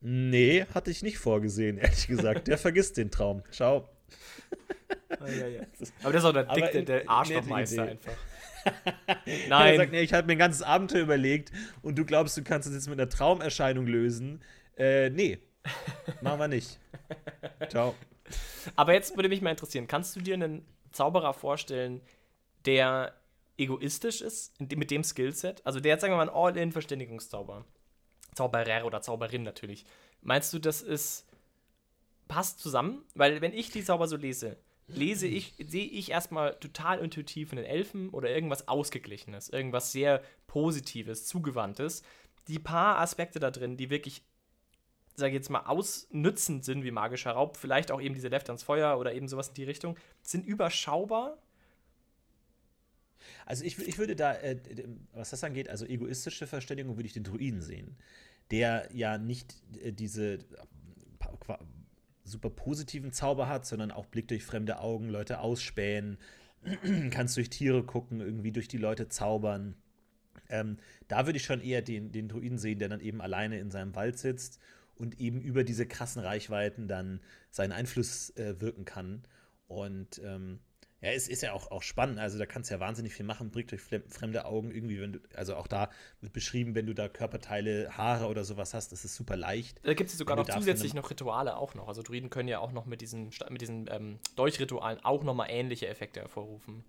nee, hatte ich nicht vorgesehen, ehrlich gesagt. Der vergisst den Traum. Ciao. Oh, ja, ja. Aber das ist auch der dickte, der Arschlochmeister einfach. Nein. Er sagt, nee, ich habe mir ein ganzes Abenteuer überlegt und du glaubst, du kannst es jetzt mit einer Traumerscheinung lösen. Äh, nee. Machen wir nicht. Ciao. Aber jetzt würde mich mal interessieren, kannst du dir einen Zauberer vorstellen, der egoistisch ist, mit dem Skillset? Also der jetzt, sagen wir mal, ein All-In-Verständigungszauber. Zauberer oder Zauberin natürlich. Meinst du, das ist passt zusammen? Weil wenn ich die Zauber so lese, lese ich, sehe ich erstmal total intuitiv in den Elfen oder irgendwas Ausgeglichenes, irgendwas sehr Positives, Zugewandtes. Die paar Aspekte da drin, die wirklich, sage ich jetzt mal, ausnützend sind wie magischer Raub, vielleicht auch eben diese Left ans Feuer oder eben sowas in die Richtung, sind überschaubar. Also ich, ich würde da, äh, was das angeht, also egoistische Verständigung würde ich den Druiden sehen, der ja nicht äh, diese super positiven Zauber hat, sondern auch Blick durch fremde Augen, Leute ausspähen, kannst durch Tiere gucken, irgendwie durch die Leute zaubern. Ähm, da würde ich schon eher den, den Druiden sehen, der dann eben alleine in seinem Wald sitzt und eben über diese krassen Reichweiten dann seinen Einfluss äh, wirken kann. Und ähm, ja, es ist ja auch, auch spannend. Also da kannst du ja wahnsinnig viel machen, Blick durch fremde Augen irgendwie, wenn du, also auch da wird beschrieben, wenn du da Körperteile, Haare oder sowas hast, das ist super leicht. Da gibt es sogar noch zusätzlich noch Rituale auch noch. Also Druiden können ja auch noch mit diesen, mit diesen ähm, Dolchritualen auch nochmal ähnliche Effekte hervorrufen.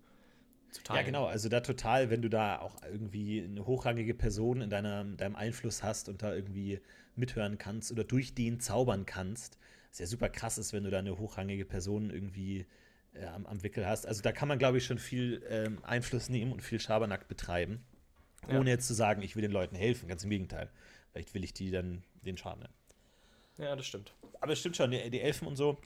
Total. Ja, genau. Also da total, wenn du da auch irgendwie eine hochrangige Person in deiner, deinem Einfluss hast und da irgendwie mithören kannst oder durch den zaubern kannst, was ja super krass ist, wenn du da eine hochrangige Person irgendwie äh, am, am, Wickel hast. Also da kann man, glaube ich, schon viel ähm, Einfluss nehmen und viel Schabernack betreiben. Ohne ja. jetzt zu sagen, ich will den Leuten helfen. Ganz im Gegenteil. Vielleicht will ich die dann den Schaden. Ja, das stimmt. Aber es stimmt schon, die, die Elfen und so,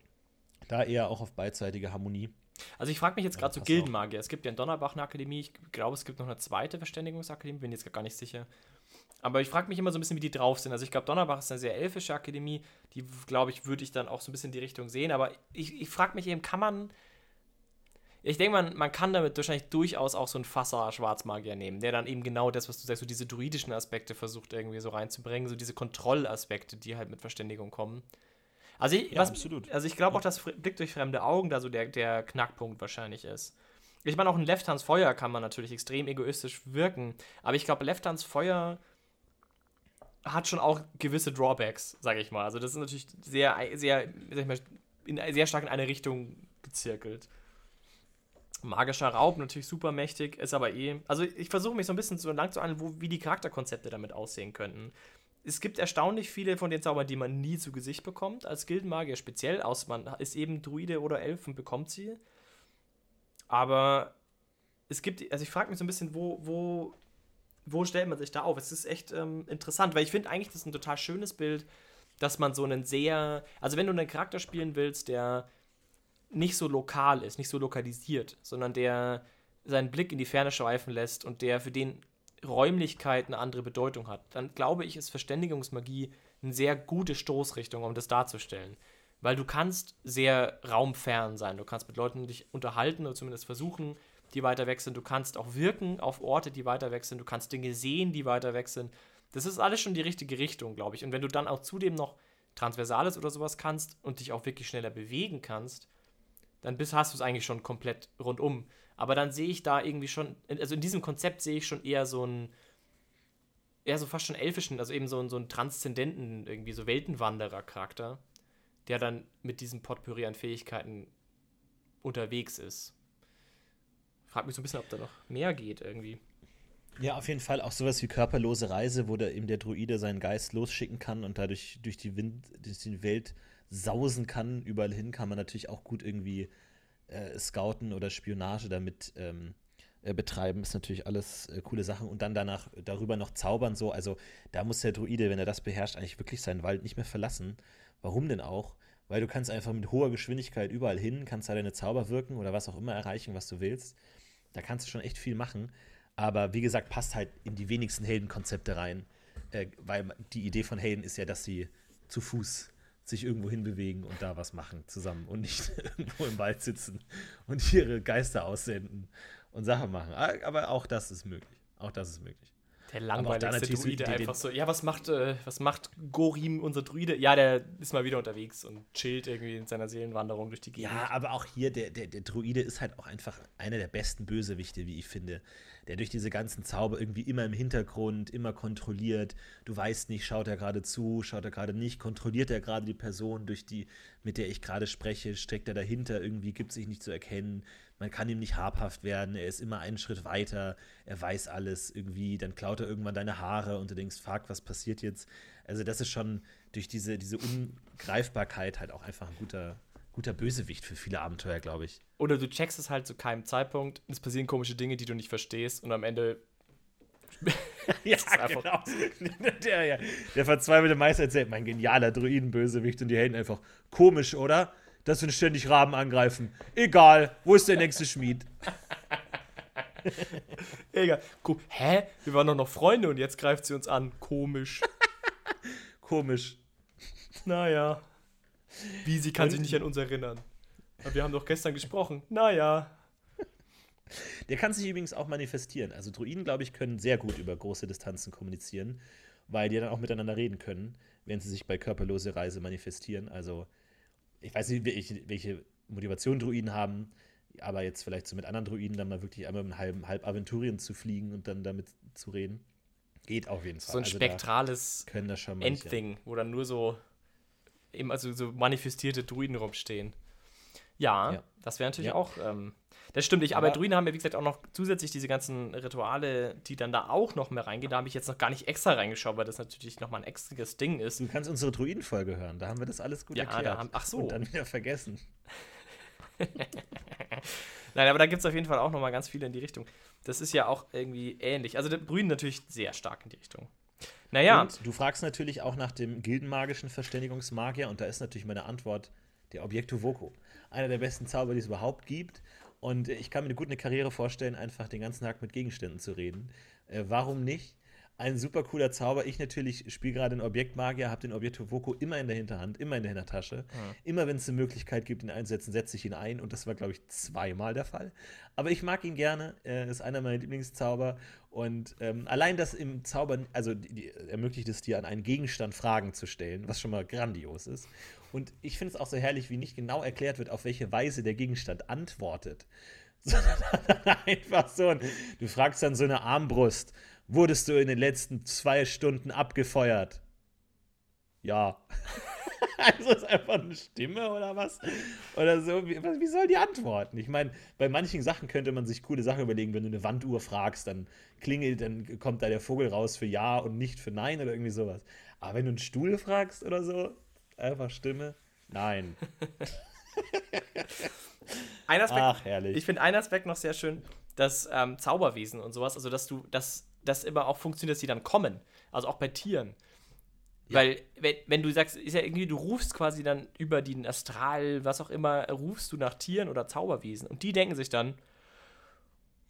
da eher auch auf beidseitige Harmonie. Also ich frage mich jetzt gerade ja, so Gildenmagier. Es gibt ja in Donnerbach eine Akademie. Ich glaube, es gibt noch eine zweite Verständigungsakademie. Bin jetzt gar nicht sicher. Aber ich frage mich immer so ein bisschen, wie die drauf sind. Also ich glaube, Donnerbach ist eine sehr elfische Akademie. Die, glaube ich, würde ich dann auch so ein bisschen in die Richtung sehen. Aber ich, ich frage mich eben, kann man ich denke, man, man kann damit wahrscheinlich durchaus auch so einen Fasser Schwarzmagier nehmen, der dann eben genau das, was du sagst, so diese druidischen Aspekte versucht irgendwie so reinzubringen, so diese Kontrollaspekte, die halt mit Verständigung kommen. Also ich, ja, was, absolut. Also ich glaube auch, dass Blick durch fremde Augen da so der, der Knackpunkt wahrscheinlich ist. Ich meine, auch ein Left Hands Feuer kann man natürlich extrem egoistisch wirken, aber ich glaube, Left Hands Feuer hat schon auch gewisse Drawbacks, sage ich mal. Also das ist natürlich sehr, sehr, sag ich mal, in, sehr stark in eine Richtung gezirkelt. Magischer Raub, natürlich super mächtig, ist aber eh. Also ich versuche mich so ein bisschen so lang zu an, wie die Charakterkonzepte damit aussehen könnten. Es gibt erstaunlich viele von den Zaubern, die man nie zu Gesicht bekommt, als Gildenmagier speziell, aus man ist eben Druide oder Elf und bekommt sie. Aber es gibt, also ich frage mich so ein bisschen, wo, wo, wo stellt man sich da auf? Es ist echt ähm, interessant, weil ich finde eigentlich, das ist ein total schönes Bild, dass man so einen sehr, also wenn du einen Charakter spielen willst, der nicht so lokal ist, nicht so lokalisiert, sondern der seinen Blick in die Ferne schweifen lässt und der für den Räumlichkeit eine andere Bedeutung hat, dann glaube ich, ist Verständigungsmagie eine sehr gute Stoßrichtung, um das darzustellen. Weil du kannst sehr raumfern sein. Du kannst mit Leuten dich unterhalten oder zumindest versuchen, die weiter weg sind. Du kannst auch wirken auf Orte, die weiter weg sind. Du kannst Dinge sehen, die weiter weg sind. Das ist alles schon die richtige Richtung, glaube ich. Und wenn du dann auch zudem noch Transversales oder sowas kannst und dich auch wirklich schneller bewegen kannst, dann bist, hast du es eigentlich schon komplett rundum. Aber dann sehe ich da irgendwie schon, also in diesem Konzept sehe ich schon eher so einen, eher so fast schon elfischen, also eben so, einen, so einen transzendenten, irgendwie so Weltenwanderer-Charakter, der dann mit diesem Potpourri an Fähigkeiten unterwegs ist. Frag mich so ein bisschen, ob da noch mehr geht irgendwie. Ja, auf jeden Fall auch sowas wie körperlose Reise, wo der, eben der Druide seinen Geist losschicken kann und dadurch durch die Wind, durch die Welt sausen kann. Überall hin kann man natürlich auch gut irgendwie äh, Scouten oder Spionage damit ähm, äh, betreiben. Ist natürlich alles äh, coole Sachen. Und dann danach darüber noch zaubern so. Also da muss der Druide, wenn er das beherrscht, eigentlich wirklich seinen Wald nicht mehr verlassen. Warum denn auch? Weil du kannst einfach mit hoher Geschwindigkeit überall hin, kannst da deine Zauber wirken oder was auch immer erreichen, was du willst. Da kannst du schon echt viel machen. Aber wie gesagt, passt halt in die wenigsten Heldenkonzepte rein. Äh, weil die Idee von Helden ist ja, dass sie zu Fuß sich irgendwo hinbewegen und da was machen zusammen und nicht irgendwo im Wald sitzen und ihre Geister aussenden und Sachen machen. Aber auch das ist möglich. Auch das ist möglich. Der langweiligste Druide so einfach so. Ja, was macht, äh, was macht Gorim, unser Druide? Ja, der ist mal wieder unterwegs und chillt irgendwie in seiner Seelenwanderung durch die Gegend. Ja, aber auch hier, der, der, der Druide ist halt auch einfach einer der besten Bösewichte, wie ich finde. Der durch diese ganzen Zauber irgendwie immer im Hintergrund, immer kontrolliert. Du weißt nicht, schaut er gerade zu, schaut er gerade nicht, kontrolliert er gerade die Person, durch die, mit der ich gerade spreche, steckt er dahinter, irgendwie gibt sich nicht zu erkennen man kann ihm nicht habhaft werden, er ist immer einen Schritt weiter, er weiß alles irgendwie, dann klaut er irgendwann deine Haare und du denkst, fuck, was passiert jetzt? Also das ist schon durch diese, diese Ungreifbarkeit halt auch einfach ein guter, guter Bösewicht für viele Abenteuer, glaube ich. Oder du checkst es halt zu keinem Zeitpunkt, es passieren komische Dinge, die du nicht verstehst und am Ende ja, genau. der, ja. der verzweifelte Meister erzählt, mein genialer Druidenbösewicht und die Helden einfach komisch, oder? dass wir ständig Raben angreifen. Egal, wo ist der nächste Schmied? Egal. Guck, hä? Wir waren doch noch Freunde und jetzt greift sie uns an. Komisch. Komisch. Naja. Wie, sie kann sich nicht an uns erinnern. Aber wir haben doch gestern gesprochen. Naja. Der kann sich übrigens auch manifestieren. Also Druiden, glaube ich, können sehr gut über große Distanzen kommunizieren, weil die dann auch miteinander reden können, wenn sie sich bei körperlose Reise manifestieren. Also ich weiß nicht, welche, welche Motivation Druiden haben, aber jetzt vielleicht so mit anderen Druiden dann mal wirklich einmal mit halb, halb Aventurien zu fliegen und dann damit zu reden. Geht auf jeden Fall. So ein also spektrales Endthing, wo dann nur so eben also so manifestierte Druiden rumstehen. Ja, ja. das wäre natürlich ja. auch ähm, das stimmt nicht, aber, aber Druiden haben ja, wie gesagt, auch noch zusätzlich diese ganzen Rituale, die dann da auch noch mehr reingehen. Da habe ich jetzt noch gar nicht extra reingeschaut, weil das natürlich nochmal ein extriges Ding ist. Du kannst unsere Druiden-Folge hören, da haben wir das alles gut ja, erklärt. Haben, ach so. Und dann wieder vergessen. Nein, aber da gibt es auf jeden Fall auch nochmal ganz viele in die Richtung. Das ist ja auch irgendwie ähnlich. Also der Brühen natürlich sehr stark in die Richtung. Naja. Und du fragst natürlich auch nach dem gildenmagischen Verständigungsmagier und da ist natürlich meine Antwort der Objekto Voco. Einer der besten Zauber, die es überhaupt gibt. Und ich kann mir gut eine Karriere vorstellen, einfach den ganzen Tag mit Gegenständen zu reden. Äh, warum nicht? Ein super cooler Zauber. Ich natürlich spiele gerade einen Objektmagier, habe den Objekt Voco immer in der Hinterhand, immer in der Hintertasche. Mhm. Immer wenn es eine Möglichkeit gibt, ihn einzusetzen, setze ich ihn ein. Und das war, glaube ich, zweimal der Fall. Aber ich mag ihn gerne. Er ist einer meiner Lieblingszauber. Und ähm, allein das im Zauber, also die, die, ermöglicht es dir, an einen Gegenstand Fragen zu stellen, was schon mal grandios ist. Und ich finde es auch so herrlich, wie nicht genau erklärt wird, auf welche Weise der Gegenstand antwortet. Sondern einfach so ein, du fragst dann so eine Armbrust, wurdest du in den letzten zwei Stunden abgefeuert? Ja. also ist einfach eine Stimme oder was? Oder so. Wie, wie soll die antworten? Ich meine, bei manchen Sachen könnte man sich coole Sachen überlegen. Wenn du eine Wanduhr fragst, dann klingelt, dann kommt da der Vogel raus für Ja und nicht für Nein oder irgendwie sowas. Aber wenn du einen Stuhl fragst oder so, Einfach Stimme? Nein. ein Aspekt, Ach, herrlich. Ich finde einen Aspekt noch sehr schön, das ähm, Zauberwesen und sowas, also dass du, dass das immer auch funktioniert, dass sie dann kommen. Also auch bei Tieren. Weil, wenn, wenn du sagst, ist ja irgendwie, du rufst quasi dann über den Astral, was auch immer, rufst du nach Tieren oder Zauberwesen. Und die denken sich dann,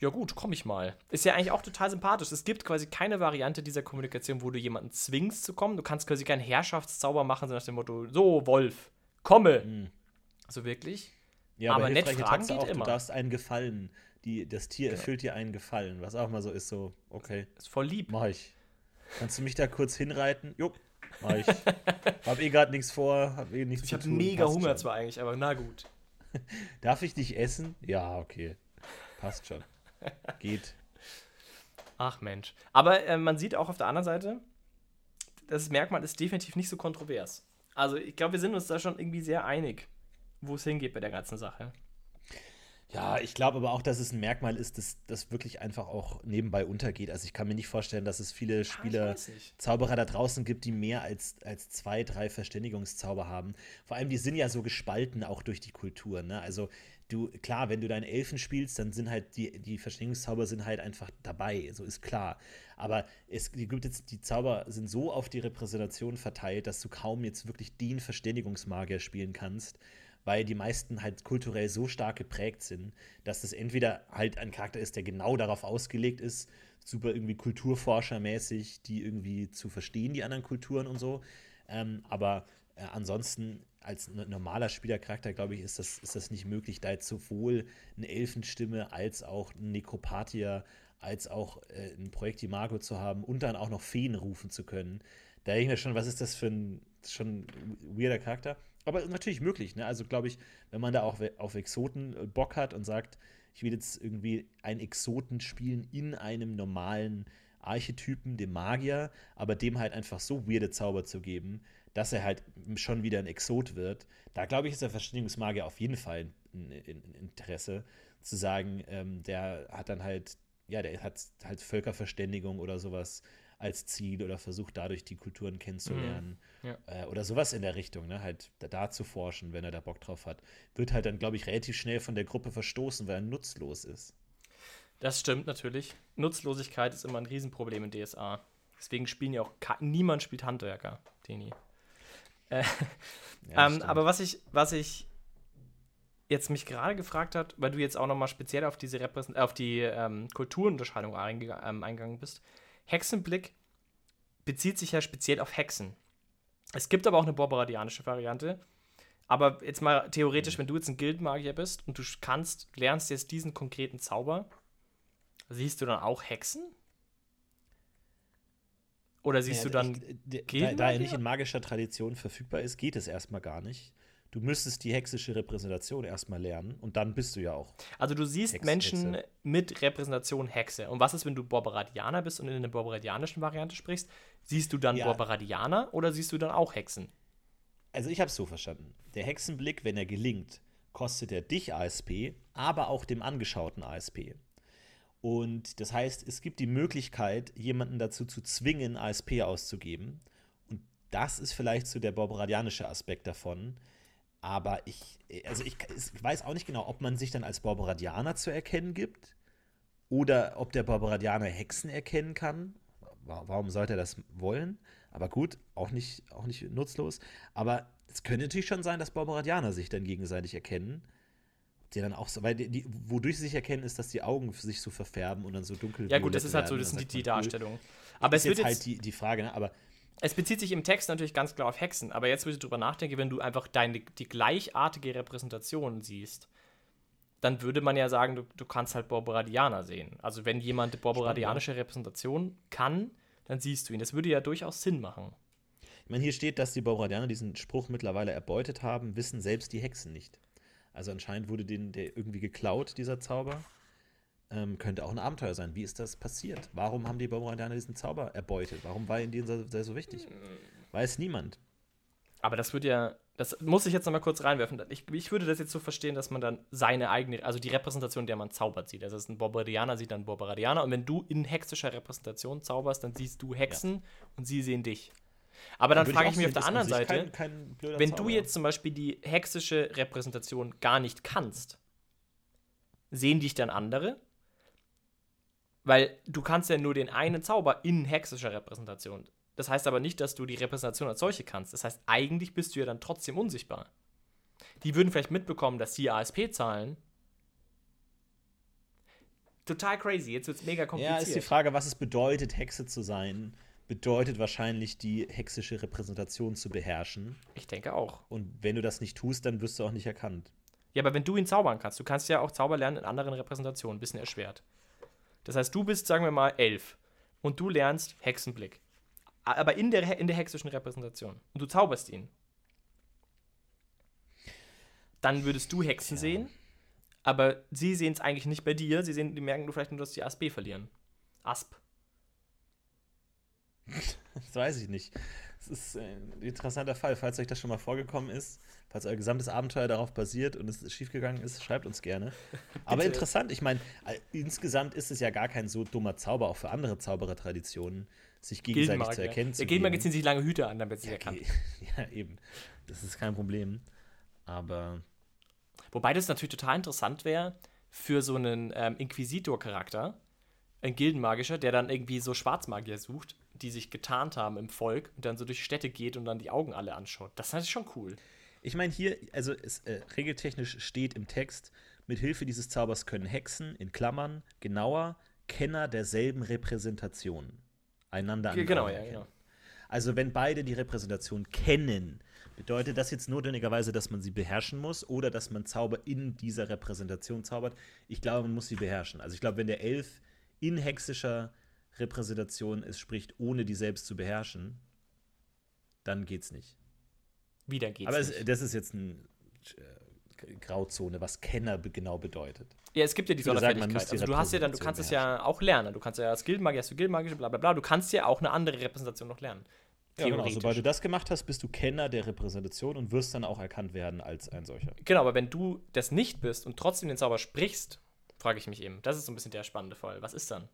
ja gut, komm ich mal. Ist ja eigentlich auch total sympathisch. Es gibt quasi keine Variante dieser Kommunikation, wo du jemanden zwingst zu kommen. Du kannst quasi keinen Herrschaftszauber machen, so nach dem Motto, so, Wolf, komme. Mhm. So wirklich. Ja, Aber aber, nett fragen geht auch, immer. Du darfst einen Gefallen. Die, das Tier Genau. erfüllt dir einen Gefallen. Was auch mal so ist, so, okay, Ist voll lieb. mach ich. Kannst du mich da kurz hinreiten? Jo, mach ich. hab eh gerade nichts vor, hab eh nichts Ich zu habe tun. mega Hunger schon. zwar eigentlich, aber na gut. Darf ich dich essen? Ja, okay. Passt schon. Geht. Ach Mensch. Aber äh, man sieht auch auf der anderen Seite, das Merkmal ist definitiv nicht so kontrovers. Also ich glaube, wir sind uns da schon irgendwie sehr einig, wo es hingeht bei der ganzen Sache. Ja, ich glaube aber auch, dass es ein Merkmal ist, dass das wirklich einfach auch nebenbei untergeht. Also ich kann mir nicht vorstellen, dass es viele Spieler, weiß nicht. Zauberer da draußen gibt, die mehr als, als zwei, drei Verständigungszauber haben. Vor allem, die sind ja so gespalten auch durch die Kultur. Ne? Also du, klar, wenn du deinen Elfen spielst, dann sind halt die, die Verständigungszauber sind halt einfach dabei, so ist klar. Aber es gibt jetzt, die Zauber sind so auf die Repräsentation verteilt, dass du kaum jetzt wirklich den Verständigungsmagier spielen kannst, weil die meisten halt kulturell so stark geprägt sind, dass das entweder halt ein Charakter ist, der genau darauf ausgelegt ist, super irgendwie Kulturforschermäßig, die irgendwie zu verstehen, die anderen Kulturen und so. Ähm, aber äh, ansonsten als normaler Spielercharakter, glaube ich, ist das, ist das nicht möglich, da jetzt sowohl eine Elfenstimme als auch einen Nekropatier, als auch äh, ein Projekt Imago zu haben und dann auch noch Feen rufen zu können. Da denke ich mir schon, was ist das für ein schon ein weirder Charakter? Aber natürlich möglich, ne? Also glaube ich, wenn man da auch auf Exoten äh, Bock hat und sagt, ich will jetzt irgendwie einen Exoten spielen in einem normalen Archetypen, dem Magier, aber dem halt einfach so weirde Zauber zu geben, dass er halt schon wieder ein Exot wird. Da glaube ich, ist der Verständigungsmagier auf jeden Fall ein, ein, ein Interesse, zu sagen, ähm, der hat dann halt, ja, der hat halt Völkerverständigung oder sowas als Ziel oder versucht dadurch die Kulturen kennenzulernen Mhm, ja. äh, oder sowas in der Richtung, ne? halt da, da zu forschen, wenn er da Bock drauf hat. Wird halt dann, glaube ich, relativ schnell von der Gruppe verstoßen, weil er nutzlos ist. Das stimmt natürlich. Nutzlosigkeit ist immer ein Riesenproblem in DSA. Deswegen spielen ja auch niemand spielt Handwerker, Deni. Äh, Ja, ähm, aber was ich, was ich jetzt mich gerade gefragt hat, weil du jetzt auch noch mal speziell auf diese Repräsent auf die ähm, Kulturunterscheidung ähm, eingegangen bist. Hexenblick bezieht sich ja speziell auf Hexen. Es gibt aber auch eine borbaradianische Variante. Aber jetzt mal theoretisch, wenn du jetzt ein Guildmagier bist und du kannst, lernst jetzt diesen konkreten Zauber, siehst du dann auch Hexen? Oder siehst Ja, du dann ich, äh, da, da er nicht in magischer Tradition verfügbar ist, geht es erstmal gar nicht. Du müsstest die hexische Repräsentation erstmal lernen und dann bist du ja auch. Also du siehst Hex- Menschen Hexe. mit Repräsentation Hexe. Und was ist, wenn du Borbaradianer bist und in der borbaradianischen Variante sprichst? Siehst du dann Ja. Borbaradianer oder siehst du dann auch Hexen? Also ich habe es so verstanden. Der Hexenblick, wenn er gelingt, kostet er dich ASP, aber auch dem angeschauten ASP. Und das heißt, es gibt die Möglichkeit, jemanden dazu zu zwingen, ASP auszugeben. Und das ist vielleicht so der borbaradianische Aspekt davon. Aber ich, also ich, ich weiß auch nicht genau, ob man sich dann als Borbaradianer zu erkennen gibt oder ob der Borbaradianer Hexen erkennen kann. Wa- Warum sollte er das wollen? Aber gut, auch nicht, auch nicht nutzlos. Aber es könnte natürlich schon sein, dass Borbaradianer sich dann gegenseitig erkennen. Die dann auch so, weil die, die, wodurch sie sich erkennen, ist, dass die Augen sich so verfärben und dann so dunkel Ja gut, das ist halt so, werden. das sind die, die man, cool. Darstellungen. Aber es ist wird jetzt, halt die, die Frage, ne? Aber es bezieht sich im Text natürlich ganz klar auf Hexen. Aber jetzt, wo ich drüber nachdenke, wenn du einfach deine, die gleichartige Repräsentation siehst, dann würde man ja sagen, du, du kannst halt Borbaradianer sehen. Also wenn jemand borbaradianische Repräsentation kann, dann siehst du ihn. Das würde ja durchaus Sinn machen. Ich meine, hier steht, dass die Borbaradianer diesen Spruch mittlerweile erbeutet haben, wissen selbst die Hexen nicht. Also anscheinend wurde denen der irgendwie geklaut, dieser Zauber. Ähm, könnte auch ein Abenteuer sein. Wie ist das passiert? Warum haben die Borbaradianer diesen Zauber erbeutet? Warum war ihnen dieser so wichtig? Weiß niemand. Aber das würde ja, das muss ich jetzt nochmal kurz reinwerfen. Ich, ich würde das jetzt so verstehen, dass man dann seine eigene, also die Repräsentation, der man zaubert, sieht. Also es ist ein Borbardianer, sieht dann Borbardianer. Und wenn du in hexischer Repräsentation zauberst, dann siehst du Hexen und sie sehen dich. Aber dann Würde frage auch ich mich auf der anderen Seite, kein, kein wenn du Zauber. jetzt zum Beispiel die hexische Repräsentation gar nicht kannst, sehen dich dann andere? Weil du kannst ja nur den einen Zauber in hexischer Repräsentation Das heißt aber nicht, dass du die Repräsentation als solche kannst. Das heißt, eigentlich bist du ja dann trotzdem unsichtbar. Die würden vielleicht mitbekommen, dass sie ASP zahlen. Total crazy. Jetzt wird es mega Ja, kompliziert. ist die Frage, was es bedeutet, Hexe zu sein. Bedeutet wahrscheinlich, die hexische Repräsentation zu beherrschen. ich denke auch. Und wenn du das nicht tust, dann wirst du auch nicht erkannt. Ja, aber wenn du ihn zaubern kannst, du kannst ja auch Zauber lernen in anderen Repräsentationen, ein bisschen erschwert. Das heißt, du bist, sagen wir mal, elf und du lernst Hexenblick. Aber in der, in der hexischen Repräsentation. Und du zauberst ihn. Dann würdest du Hexen Tja. sehen, aber sie sehen es eigentlich nicht bei dir. Sie sehen, die merken du vielleicht nur, dass die ASB verlieren. Asp. Das weiß ich nicht. Es ist ein interessanter Fall. Falls euch das schon mal vorgekommen ist, falls euer gesamtes Abenteuer darauf basiert und es schiefgegangen ist, schreibt uns gerne. Aber interessant, ich meine, äh, insgesamt ist es ja gar kein so dummer Zauber, auch für andere Zauberertraditionen, sich gegenseitig zu erkennen zu Der Gildenmagier geben. ziehen sich lange Hüte an, damit sie erkannt. Ja, eben. Das ist kein Problem. Aber Wobei das natürlich total interessant wäre für so einen ähm, Inquisitor-Charakter, ein Gildenmagischer, der dann irgendwie so Schwarzmagier sucht, die sich getarnt haben im Volk und dann so durch Städte geht und dann die Augen alle anschaut. Das ist schon cool. Ich meine, hier, also es, äh, regeltechnisch steht im Text, mit Hilfe dieses Zaubers können Hexen, in Klammern, genauer, Kenner derselben Repräsentation einander an genau, ja, genau. Also wenn beide die Repräsentation kennen, bedeutet das jetzt notwendigerweise, dass man sie beherrschen muss oder dass man Zauber in dieser Repräsentation zaubert? Ich glaube, man muss sie beherrschen. Also ich glaube, wenn der Elf in hexischer Repräsentation es spricht, ohne die selbst zu beherrschen, dann geht's nicht. Wieder geht's. Aber es, nicht. das ist jetzt eine äh, Grauzone, was Kenner genau bedeutet. ja, es gibt ja die sagen, Sonderfertigkeit. die Also du hast ja dann, du kannst es ja auch lernen. Du kannst ja als Gildenmagier, hast du Gildenmagische, bla bla bla. Du kannst ja auch eine andere Repräsentation noch lernen. Ja, genau. Sobald du das gemacht hast, bist du Kenner der Repräsentation und wirst dann auch erkannt werden als ein solcher. Genau, aber wenn du das nicht bist und trotzdem den Zauber sprichst, frage ich mich eben. Das ist so ein bisschen der spannende Fall. Was ist dann?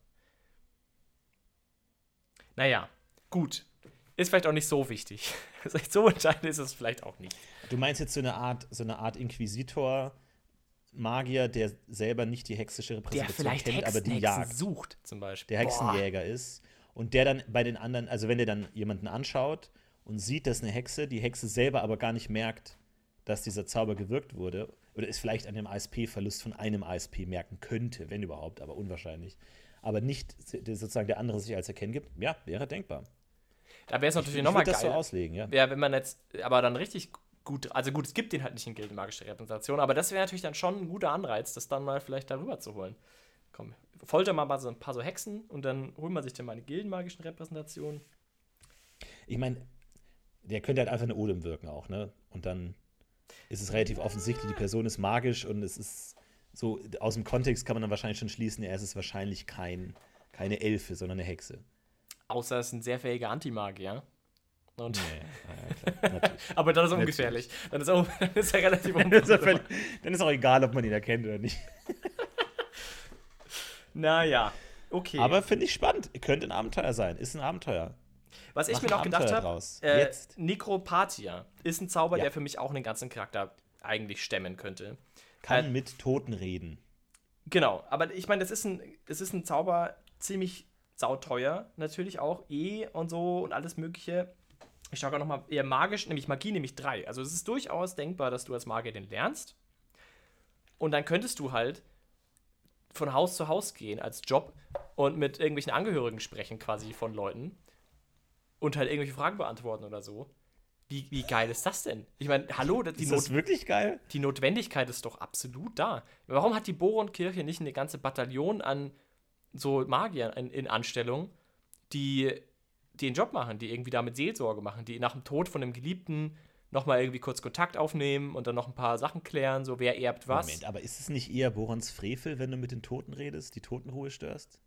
Naja, gut. Ist vielleicht auch nicht so wichtig. so entscheidend ist es vielleicht auch nicht. Du meinst jetzt so eine Art, so eine Art Inquisitor, Magier, der selber nicht die hexische Repräsentation kennt, aber Hexen, die Hexen jagt. sucht, zum Beispiel. Der Boah. Hexenjäger ist. Und der dann bei den anderen, also wenn der dann jemanden anschaut und sieht, dass eine Hexe, die Hexe selber aber gar nicht merkt, dass dieser Zauber gewirkt wurde, oder es vielleicht an dem ASP-Verlust von einem ASP merken könnte, wenn überhaupt, aber unwahrscheinlich, aber nicht sozusagen der andere sich als erkennen gibt, ja, wäre denkbar. Da wäre es Ich, natürlich ich nochmal würde das so geil. auslegen, ja. Ja, wenn man jetzt, aber dann richtig gut, also gut, es gibt den halt nicht in Gildenmagische Repräsentation, aber das wäre natürlich dann schon ein guter Anreiz, das dann mal vielleicht darüber zu holen. Komm, folter mal so ein paar so Hexen und dann holt man sich dann mal eine Gildenmagischen Repräsentation. Ich meine, der könnte halt einfach eine Odem wirken auch, ne? Und dann ist es relativ offensichtlich, die Person ist magisch und es ist so, aus dem Kontext kann man dann wahrscheinlich schon schließen, ja, es ist wahrscheinlich kein, keine Elfe, sondern eine Hexe. Außer es ist ein sehr fähiger Antimagier. Und, Nee, ja, klar, aber dann ist er ungefährlich. Dann ist er, dann ist er relativ dann, ist unproblematisch. völlig- dann ist auch egal, ob man ihn erkennt oder nicht. Naja, okay. Aber finde ich spannend. Könnte ein Abenteuer sein. Ist ein Abenteuer. Was ich mach mir ein noch gedacht habe, äh. Necropatia ist ein Zauber, Ja. der für mich auch einen ganzen Charakter eigentlich stemmen könnte. Kann Äh, mit Toten reden. Genau, aber ich meine, das ist ein, das ist ein Zauber ziemlich sauteuer, natürlich auch, eh und so und alles Mögliche. Ich schaue gerade nochmal eher magisch, nämlich Magie, nämlich drei. Also es ist durchaus denkbar, dass du als Magier den lernst. Und dann könntest du halt von Haus zu Haus gehen als Job und mit irgendwelchen Angehörigen sprechen, quasi von Leuten. Und halt irgendwelche Fragen beantworten oder so. Wie, wie geil ist das denn? Ich meine, hallo, die, Ist Not das wirklich geil? die Notwendigkeit ist doch absolut da. Warum hat die Boron-Kirche nicht eine ganze Bataillon an so Magiern in, in Anstellung, die, den Job machen, die irgendwie damit Seelsorge machen, die nach dem Tod von einem Geliebten nochmal irgendwie kurz Kontakt aufnehmen und dann noch ein paar Sachen klären, so wer erbt was. Moment, aber ist es nicht eher Borons Frevel, wenn du mit den Toten redest, die Totenruhe störst?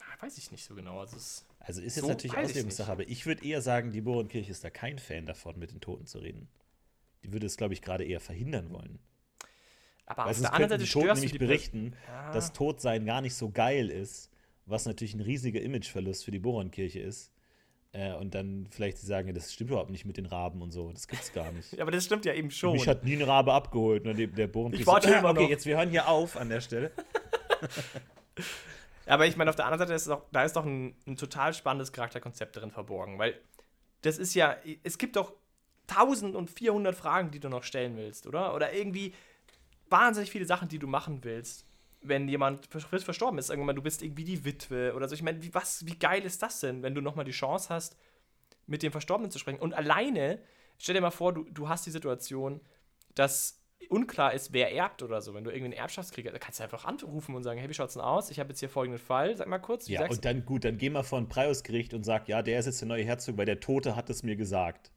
Ah, Weiß ich nicht so genau. Also es, Also ist jetzt So natürlich Auslegungssache, aber ich würde eher sagen, die Borenkirche ist da kein Fan davon, mit den Toten zu reden. Die würde es, glaube ich, gerade eher verhindern wollen. aber Weil auf der anderen Seite die Toten nämlich die berichten, Ja. dass Todsein gar nicht so geil ist, was natürlich ein riesiger Imageverlust für die Borenkirche ist. Äh, und dann vielleicht sie sagen, ja, das stimmt überhaupt nicht mit den Raben und so. Das gibt's gar nicht. Aber das stimmt ja eben schon. Mich hat nie ein Rabe abgeholt. Und der, Borenkirche Ich warte so, immer okay, noch. jetzt wir hören hier auf an der Stelle. Aber ich meine, auf der anderen Seite ist doch, da ist doch ein, ein total spannendes Charakterkonzept drin verborgen, weil das ist ja, es gibt doch 1400 Fragen, die du noch stellen willst, oder? Oder irgendwie wahnsinnig viele Sachen, die du machen willst, wenn jemand frisch verstorben ist. Irgendwann, du bist irgendwie die Witwe oder so. Ich meine, wie, was, wie geil ist das denn, wenn du nochmal die Chance hast, mit dem Verstorbenen zu sprechen? Und alleine, stell dir mal vor, du, du hast die Situation, dass unklar ist, wer erbt oder so, wenn du irgendeinen Erbschaftskrieg hast, kannst du einfach anrufen und sagen, hey, wie schaut's denn aus? Ich habe jetzt hier folgenden Fall, sag mal kurz. Ja, und dann gut, dann geh mal vor ein Priusgericht und sag, ja, der ist jetzt der neue Herzog, weil der Tote hat es mir gesagt.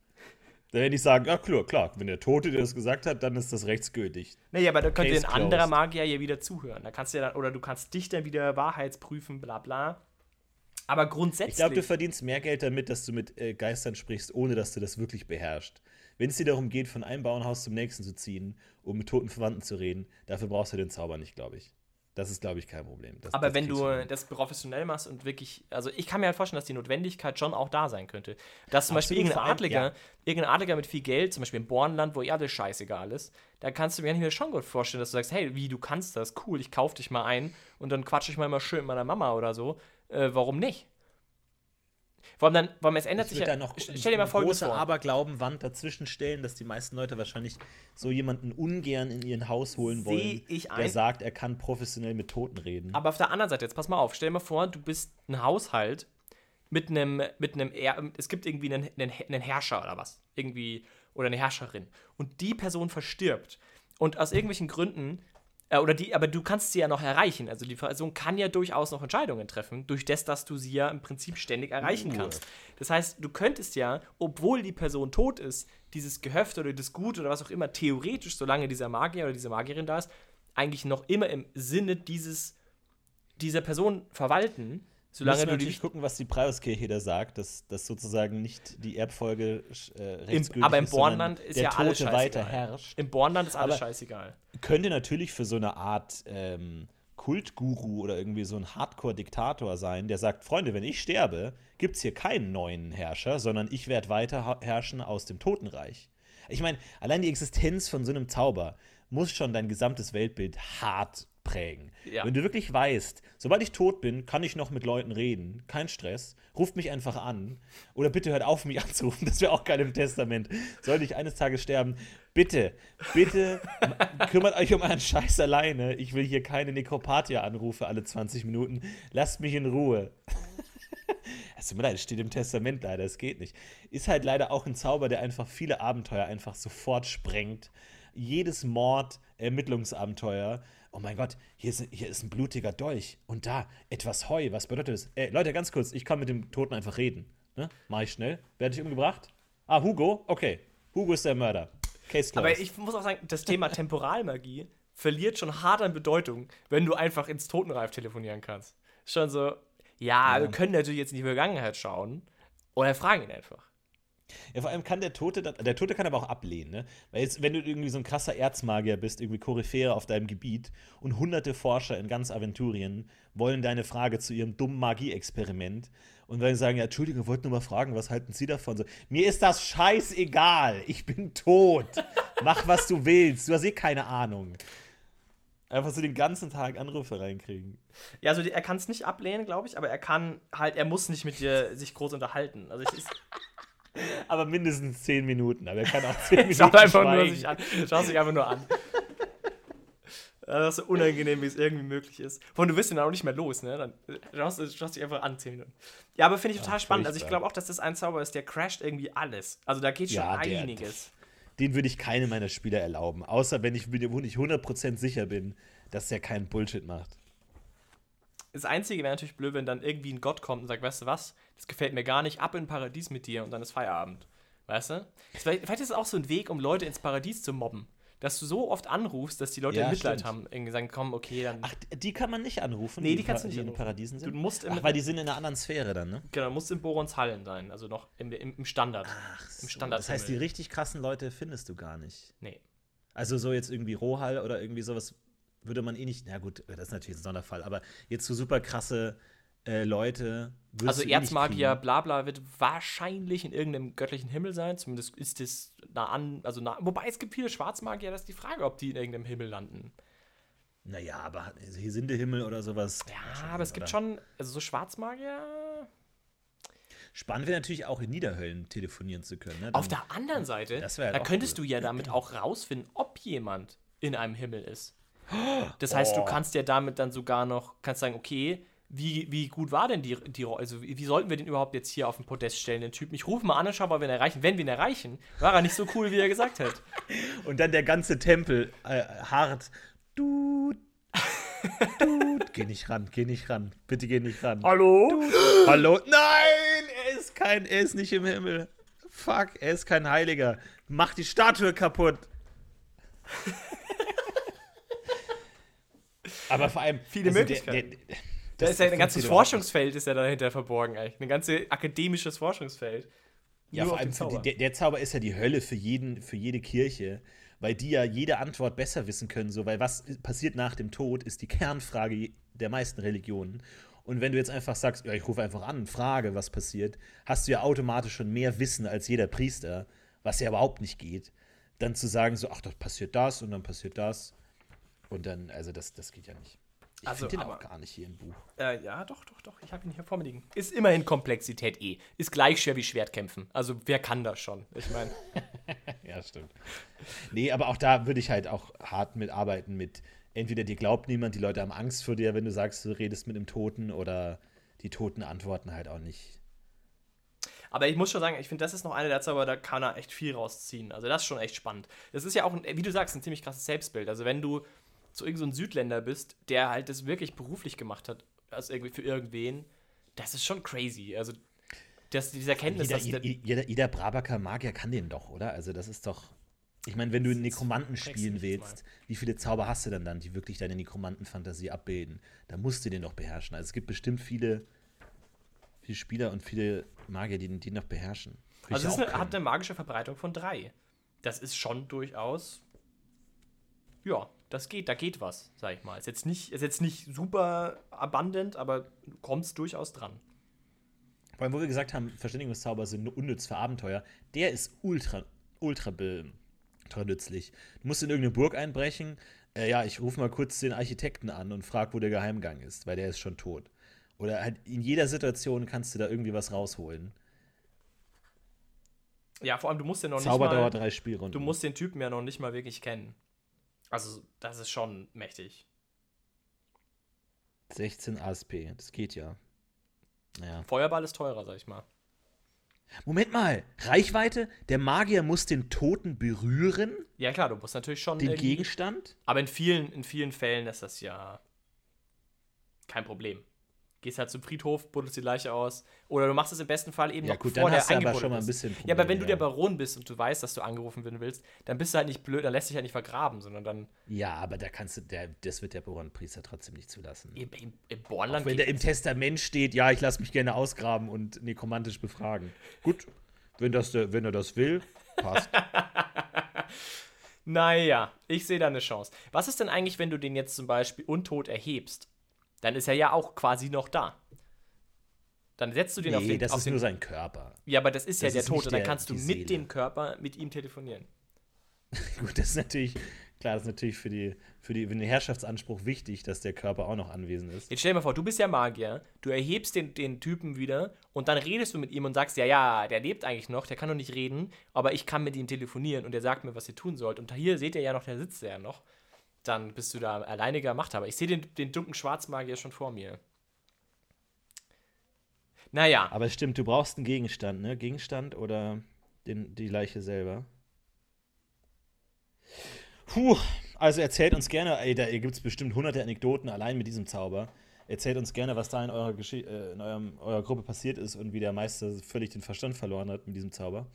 Dann hätte ich sagen, ja klar, klar, wenn der Tote dir das gesagt hat, dann ist das rechtsgültig. Naja, aber da könnte ein anderer Magier ja wieder zuhören. Da kannst du ja dann, oder du kannst dich dann wieder wahrheitsprüfen, bla bla. Aber grundsätzlich. Ich glaube, du verdienst mehr Geld damit, dass du mit äh, Geistern sprichst, ohne dass du das wirklich beherrschst. Wenn es dir darum geht, von einem Bauernhaus zum nächsten zu ziehen, um mit toten Verwandten zu reden, dafür brauchst du den Zauber nicht, glaube ich. Das ist, glaube ich, kein Problem. Das, aber das wenn du das professionell machst und wirklich, also ich kann mir halt vorstellen, dass die Notwendigkeit schon auch da sein könnte. Dass zum Absolut Beispiel irgendein Adliger, ja. irgendein Adliger mit viel Geld, zum Beispiel im Bornland, wo ja alles scheißegal ist, da kannst du mir schon gut vorstellen, dass du sagst, hey, wie, du kannst das, cool, ich kauf dich mal ein und dann quatsche ich mal immer schön mit meiner Mama oder so. Äh, warum nicht? Vor allem dann, vor allem es ändert ich sich ja. noch stell dir mal folgendes große Aberglaubenwand dazwischen stellen, dass die meisten Leute wahrscheinlich so jemanden ungern in ihren Haus holen wollen, der ein. sagt, er kann professionell mit Toten reden. Aber auf der anderen Seite, jetzt pass mal auf, stell dir mal vor, du bist ein Haushalt mit einem, mit einem, es gibt irgendwie einen, einen, einen Herrscher oder was, irgendwie, oder eine Herrscherin. Und die Person verstirbt. Und aus irgendwelchen Gründen oder die, aber du kannst sie ja noch erreichen. Also die Person kann ja durchaus noch Entscheidungen treffen, durch das, dass du sie ja im Prinzip ständig erreichen kannst. Das heißt, du könntest ja, obwohl die Person tot ist, dieses Gehöft oder das Gut oder was auch immer, theoretisch, solange dieser Magier oder diese Magierin da ist, eigentlich noch immer im Sinne dieses, dieser Person verwalten. Solange du natürlich gucken, was die Preiskirche da sagt, dass, dass sozusagen nicht die Erbfolge äh, rechtsgültig Aber im Bornland ist, der ja Tote alles scheißegal. weiter herrscht. Im Bornland ist alles aber scheißegal. Könnte natürlich für so eine Art ähm, Kultguru oder irgendwie so ein Hardcore-Diktator sein, der sagt, Freunde, wenn ich sterbe, gibt es hier keinen neuen Herrscher, sondern ich werde weiter herrschen aus dem Totenreich. Ich meine, allein die Existenz von so einem Zauber muss schon dein gesamtes Weltbild hart prägen. Ja. Wenn du wirklich weißt, sobald ich tot bin, kann ich noch mit Leuten reden, kein Stress, ruft mich einfach an oder bitte hört auf, mich anzurufen, das wäre auch geil im Testament. Sollte ich eines Tages sterben, bitte, bitte kümmert euch um euren Scheiß alleine. Ich will hier keine Nekropathia-Anrufe alle 20 Minuten. Lasst mich in Ruhe. Es tut mir leid, es steht im Testament leider, es geht nicht. Ist halt leider auch ein Zauber, der einfach viele Abenteuer einfach sofort sprengt. Jedes Mord, Ermittlungsabenteuer oh mein Gott, hier ist, hier ist ein blutiger Dolch und da etwas Heu. Was bedeutet das? Ey, Leute, ganz kurz, ich kann mit dem Toten einfach reden. Ne? Mach ich schnell. Werde ich umgebracht? Ah, Hugo? Okay. Hugo ist der Mörder. Case closed. Aber ich muss auch sagen, das Thema Temporalmagie verliert schon hart an Bedeutung, wenn du einfach ins Totenreif telefonieren kannst. Schon so, ja, ja, wir können natürlich jetzt in die Vergangenheit schauen oder fragen ihn einfach. Ja, vor allem kann der Tote, der Tote kann aber auch ablehnen, ne? Weil jetzt, wenn du irgendwie so ein krasser Erzmagier bist, irgendwie Koryphäre auf deinem Gebiet und hunderte Forscher in ganz Aventurien wollen deine Frage zu ihrem dummen Magie-Experiment und sie sagen, ja, Entschuldigung, wollte nur mal fragen, was halten Sie davon? So, mir ist das scheißegal, ich bin tot. Mach, was du willst, du hast eh keine Ahnung. Einfach so den ganzen Tag Anrufe reinkriegen. Ja, also er kann es nicht ablehnen, glaube ich, aber er kann halt, er muss nicht mit dir sich groß unterhalten. Also ich, aber mindestens 10 Minuten. Aber er kann auch 10 Minuten Schau einfach nur sich an. Schau sich einfach nur an. Das ist so unangenehm, wie es irgendwie möglich ist. Vor du wirst ihn dann auch nicht mehr los, ne? Dann schaust du schaust dich einfach an, 10 Minuten. Ja, aber finde ich total Ach, spannend. Also ich glaube auch, dass das ein Zauber ist, der crasht irgendwie alles. Also da geht schon ja, einiges. Der, den würde ich keinem meiner Spieler erlauben. Außer wenn ich, wenn ich 100% sicher bin, dass der keinen Bullshit macht. Das Einzige wäre natürlich blöd, wenn dann irgendwie ein Gott kommt und sagt, weißt du was, das gefällt mir gar nicht, ab in Paradies mit dir und dann ist Feierabend. Weißt du? Vielleicht, vielleicht ist es auch so ein Weg, um Leute ins Paradies zu mobben. Dass du so oft anrufst, dass die Leute ja, Mitleid stimmt. haben. Irgendwie sagen, komm, okay, dann. Ach, die kann man nicht anrufen? Nee, die, die kannst du nicht in Paradiesen sind? Du musst im, Ach, weil die sind in einer anderen Sphäre dann, ne? Genau, du musst in Borons Hallen sein. Also noch im, im, Standard. Ach, so. Im Standard das heißt, die richtig krassen Leute findest du gar nicht. Nee. Also so jetzt irgendwie Rohall oder irgendwie sowas würde man eh nicht, na gut, das ist natürlich ein Sonderfall, aber jetzt so super krasse äh, Leute. Also eh Erzmagier, bla bla, wird wahrscheinlich in irgendeinem göttlichen Himmel sein. Zumindest ist es nah an, also nah, wobei es gibt viele Schwarzmagier, das ist die Frage, ob die in irgendeinem Himmel landen. Naja, aber hier sind der Himmel oder sowas. Ja, aber es gibt oder? schon, also so Schwarzmagier. Spannend wäre natürlich auch in Niederhöllen telefonieren zu können. Ne? Auf Dann- der anderen Seite, halt da könntest cool. du ja damit auch rausfinden, ob jemand in einem Himmel ist. Das heißt, du Oh. kannst ja damit dann sogar noch, kannst sagen, okay, wie, wie gut war denn die, die also wie, wie sollten wir den überhaupt jetzt hier auf den Podest stellen, den Typen? Ich rufe mal an und schau mal, wen er erreichen. Wenn wir ihn erreichen, war er nicht so cool, wie er gesagt hat. Und dann der ganze Tempel äh, hart. Du. Du. geh nicht ran, geh nicht ran. Bitte geh nicht ran. Hallo? Hallo? Nein! Er ist kein, er ist nicht im Himmel. Fuck, er ist kein Heiliger. Mach die Statue kaputt. Aber vor allem. Viele der- Möglichkeiten. der- Da ist ja ein ganzes. Forschungsfeld ist ja dahinter verborgen eigentlich. Ein ganzes akademisches Forschungsfeld. Ja, Nur vor allem für die, Zauber. der, Zauber ist ja die Hölle für jeden, für jede Kirche, weil die ja jede Antwort besser wissen können, so, weil was passiert nach dem Tod, ist die Kernfrage der meisten Religionen. Und wenn du jetzt einfach sagst, ja, ich rufe einfach an frage, was passiert, hast du ja automatisch schon mehr Wissen als jeder Priester, was ja überhaupt nicht geht. Dann zu sagen, so, ach, das passiert das und dann passiert das. Und dann, also das, das geht ja nicht. Ich Also, finde den aber- auch gar nicht hier im Buch. Äh, ja, doch, doch, doch. Ich habe ihn hier vor mir liegen. Ist immerhin Komplexität eh. Ist gleich schwer wie Schwertkämpfen. Also, wer kann das schon? Ich meine, Ja, stimmt. Nee, aber auch da würde ich halt auch hart mitarbeiten mit, entweder dir glaubt niemand, die Leute haben Angst vor dir, wenn du sagst, du redest mit einem Toten oder die Toten antworten halt auch nicht. aber ich muss schon sagen, ich finde, das ist noch einer der Zauber, da kann er echt viel rausziehen. Also, das ist schon echt spannend. Das ist ja auch, ein, wie du sagst, ein ziemlich krasses Selbstbild. Also, wenn du so irgend so ein Südländer bist, der halt das wirklich beruflich gemacht hat, also irgendwie für irgendwen, das ist schon crazy. Also, das, diese Erkenntnis, Jeder, dass der, jeder, jeder Brabaker Magier kann den doch, oder? Also das ist doch. Ich meine, wenn du einen Nekromanten spielen willst, wie viele Zauber hast du denn dann, die wirklich deine Nekromantenfantasie abbilden? Da musst du den doch beherrschen. Also es gibt bestimmt viele, viele Spieler und viele Magier, die den, noch beherrschen. Würde also es eine, hat eine magische Verbreitung von drei. Das ist schon durchaus. Ja, das geht, da geht was, sag ich mal. Ist jetzt nicht, ist jetzt nicht super abundant, aber du kommst durchaus dran. Vor allem, wo wir gesagt haben, Verständigungszauber sind nur unnütz für Abenteuer, der ist ultra, ultra, ultra nützlich. Du musst in irgendeine Burg einbrechen. Äh, ja, ich rufe mal kurz den Architekten an und frage, wo der Geheimgang ist, weil der ist schon tot. Oder halt in jeder Situation kannst du da irgendwie was rausholen. Ja, vor allem, du musst ja noch Zauber nicht mal, dauert drei Spielrunden. Du musst den Typen ja noch nicht mal wirklich kennen. Also, das ist schon mächtig. 16 ASP, das geht ja. Ja. Feuerball ist teurer, sag ich mal. Moment mal, Reichweite? Der Magier muss den Toten berühren, Ja, klar, du musst natürlich schon. den Gegenstand? Aber in vielen, in vielen Fällen ist das ja kein Problem. Gehst halt zum Friedhof, buddelst die Leiche aus. Oder du machst es im besten Fall eben Ja, noch gut, bevor dann der hast du aber eingebuddelt schon mal ein bisschen Ja, aber wenn Probleme, du der ja. Baron bist und du weißt, dass du angerufen werden willst, dann bist du halt nicht blöd, dann lässt dich halt nicht vergraben, sondern dann Ja, aber da kannst du, der, das wird der Baronpriester trotzdem nicht zulassen. im, im, im Auch Bornland. wenn da im Testament steht, ja, ich lasse mich gerne ausgraben und nekromantisch befragen. Gut, wenn, das, der- wenn er das will, passt. Naja, ich sehe da eine Chance. Was ist denn eigentlich, wenn du den jetzt zum Beispiel untot erhebst? Dann ist er ja auch quasi noch da. Dann setzt du den auf nee, den. das auf ist den nur sein Körper. ja, aber das ist ja das der ist Tote. nicht Dann der- kannst du mit Seele. dem Körper mit ihm telefonieren. Gut, das ist natürlich, klar, das ist natürlich für, die, für, die, für den Herrschaftsanspruch wichtig, dass der Körper auch noch anwesend ist. Jetzt stell dir mal vor, du bist ja Magier, du erhebst den, den Typen wieder und dann redest du mit ihm und sagst, ja, ja, der lebt eigentlich noch, der kann noch nicht reden, aber ich kann mit ihm telefonieren und der sagt mir, was ihr tun sollt. Und hier seht ihr ja noch, der sitzt ja noch. Dann bist du da alleiniger Machthaber. Ich sehe den, den dunklen Schwarzmagier schon vor mir. Naja, Aber es stimmt, du brauchst einen Gegenstand, ne? Gegenstand oder den, die Leiche selber. Puh, also erzählt uns gerne, ey, da gibt es bestimmt hunderte Anekdoten allein mit diesem Zauber. Erzählt uns gerne, was da in eurer, Geschi äh, in eurem, eurer Gruppe passiert ist und wie der Meister völlig den Verstand verloren hat mit diesem Zauber.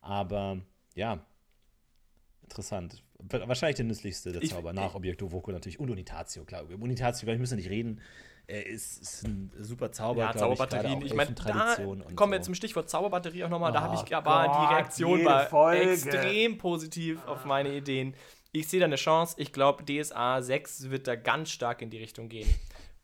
Aber ja, interessant. Wa- Wahrscheinlich der nützlichste der Ich- Zauber, nach Objekto Voco natürlich. Und Unitatio, klar. Über Unitatio, glaube ich, müssen wir nicht reden. Er ist, ist ein super Zauber, ja, ich, Zauberbatterien. auch Ich, meine, da kommen wir so. zum Stichwort Zauberbatterie auch nochmal. da habe Oh ich aber die Reaktion war Folge. extrem positiv auf meine Ideen. Ich sehe da eine Chance. Ich glaube, DSA 6 wird da ganz stark in die Richtung gehen.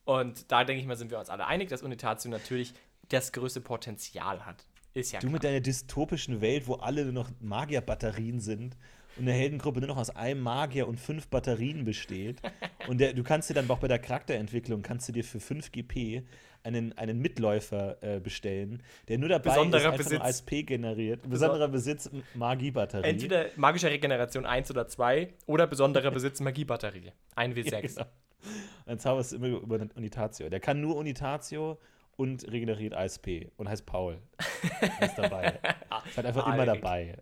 Und da denke ich mal, sind wir uns alle einig, dass Unitatio natürlich das größte Potenzial hat. Ist ja Du mit klar. deiner dystopischen Welt, wo alle nur noch Magierbatterien sind und eine Heldengruppe nur noch aus einem Magier und fünf Batterien besteht Und der, du kannst dir dann auch bei der Charakterentwicklung, kannst du dir für 5 GP einen, einen Mitläufer äh, bestellen, der nur dabei Besonderer ist, einfach nur Besitz. ASP generiert. Besonderer Besitz, Magiebatterie. Entweder magische Regeneration 1 oder 2 oder besonderer Besitz Magiebatterie. Ein W6. Ja, genau. Dann zauberst du immer über Unitatio. Der kann nur Unitatio und regeneriert ASP und heißt Paul. ist dabei. ist halt einfach immer dabei.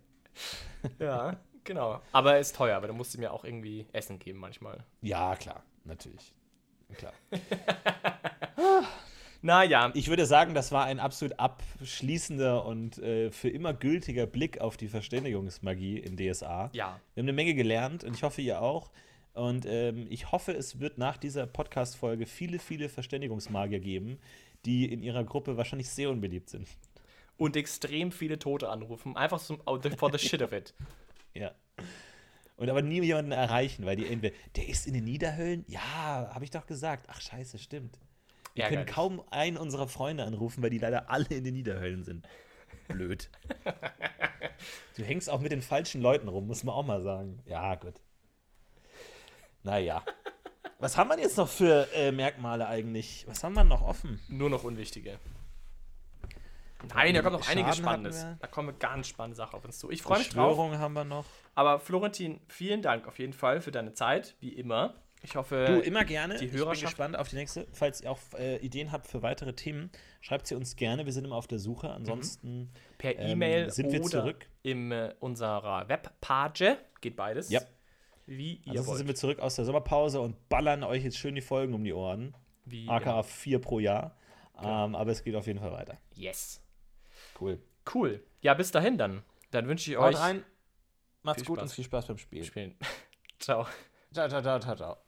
Ja, genau. Aber er ist teuer, weil du musst ihm ja auch irgendwie Essen geben manchmal. Ja, klar, natürlich. Klar. Naja, Ich würde sagen, das war ein absolut abschließender und äh, für immer gültiger Blick auf die Verständigungsmagie in DSA. ja. Wir haben eine Menge gelernt und ich hoffe, ihr auch. Und ähm, ich hoffe, es wird nach dieser Podcast-Folge viele, viele Verständigungsmagier geben, die in ihrer Gruppe wahrscheinlich sehr unbeliebt sind. Und extrem viele Tote anrufen. Einfach zum, for the shit of it. Ja. Und aber nie jemanden erreichen, weil die entweder, der ist in den Niederhöllen? Ja, habe ich doch gesagt. Ach, scheiße, stimmt. Wir können Ärgerlich. kaum einen unserer Freunde anrufen, weil die leider alle in den Niederhöllen sind. Blöd. du hängst auch mit den falschen Leuten rum, muss man auch mal sagen. Ja, gut. Naja. Was haben wir jetzt noch für äh, Merkmale eigentlich? Was haben wir noch offen? Nur noch unwichtige. Nein, da kommt noch einiges Schaden Spannendes. Da kommen ganz spannende Sachen auf uns zu. Ich freue mich drauf. Haben wir noch. Aber Florentin, vielen Dank auf jeden Fall für deine Zeit, wie immer. Ich hoffe, Du, immer gerne. die ich bin Hörerschaft- gespannt auf die nächste. Falls ihr auch äh, Ideen habt für weitere Themen, schreibt sie uns gerne. Wir sind immer auf der Suche. Ansonsten per ähm, E-Mail sind wir oder zurück. in äh, unserer Webpage. Geht beides. Ja. Wie ihr Ansonsten wollt. sind wir zurück aus der Sommerpause und ballern euch jetzt schön die Folgen um die Ohren. Wie AKA 4 pro Jahr. Genau. Ähm, aber es geht auf jeden Fall weiter. Yes. Cool. Cool. Ja, bis dahin dann. Dann wünsche ich Haut euch rein. Macht's gut Spaß. und viel Spaß beim Spiel. Spielen. Ciao. Ciao, ciao, ciao, ciao, ciao.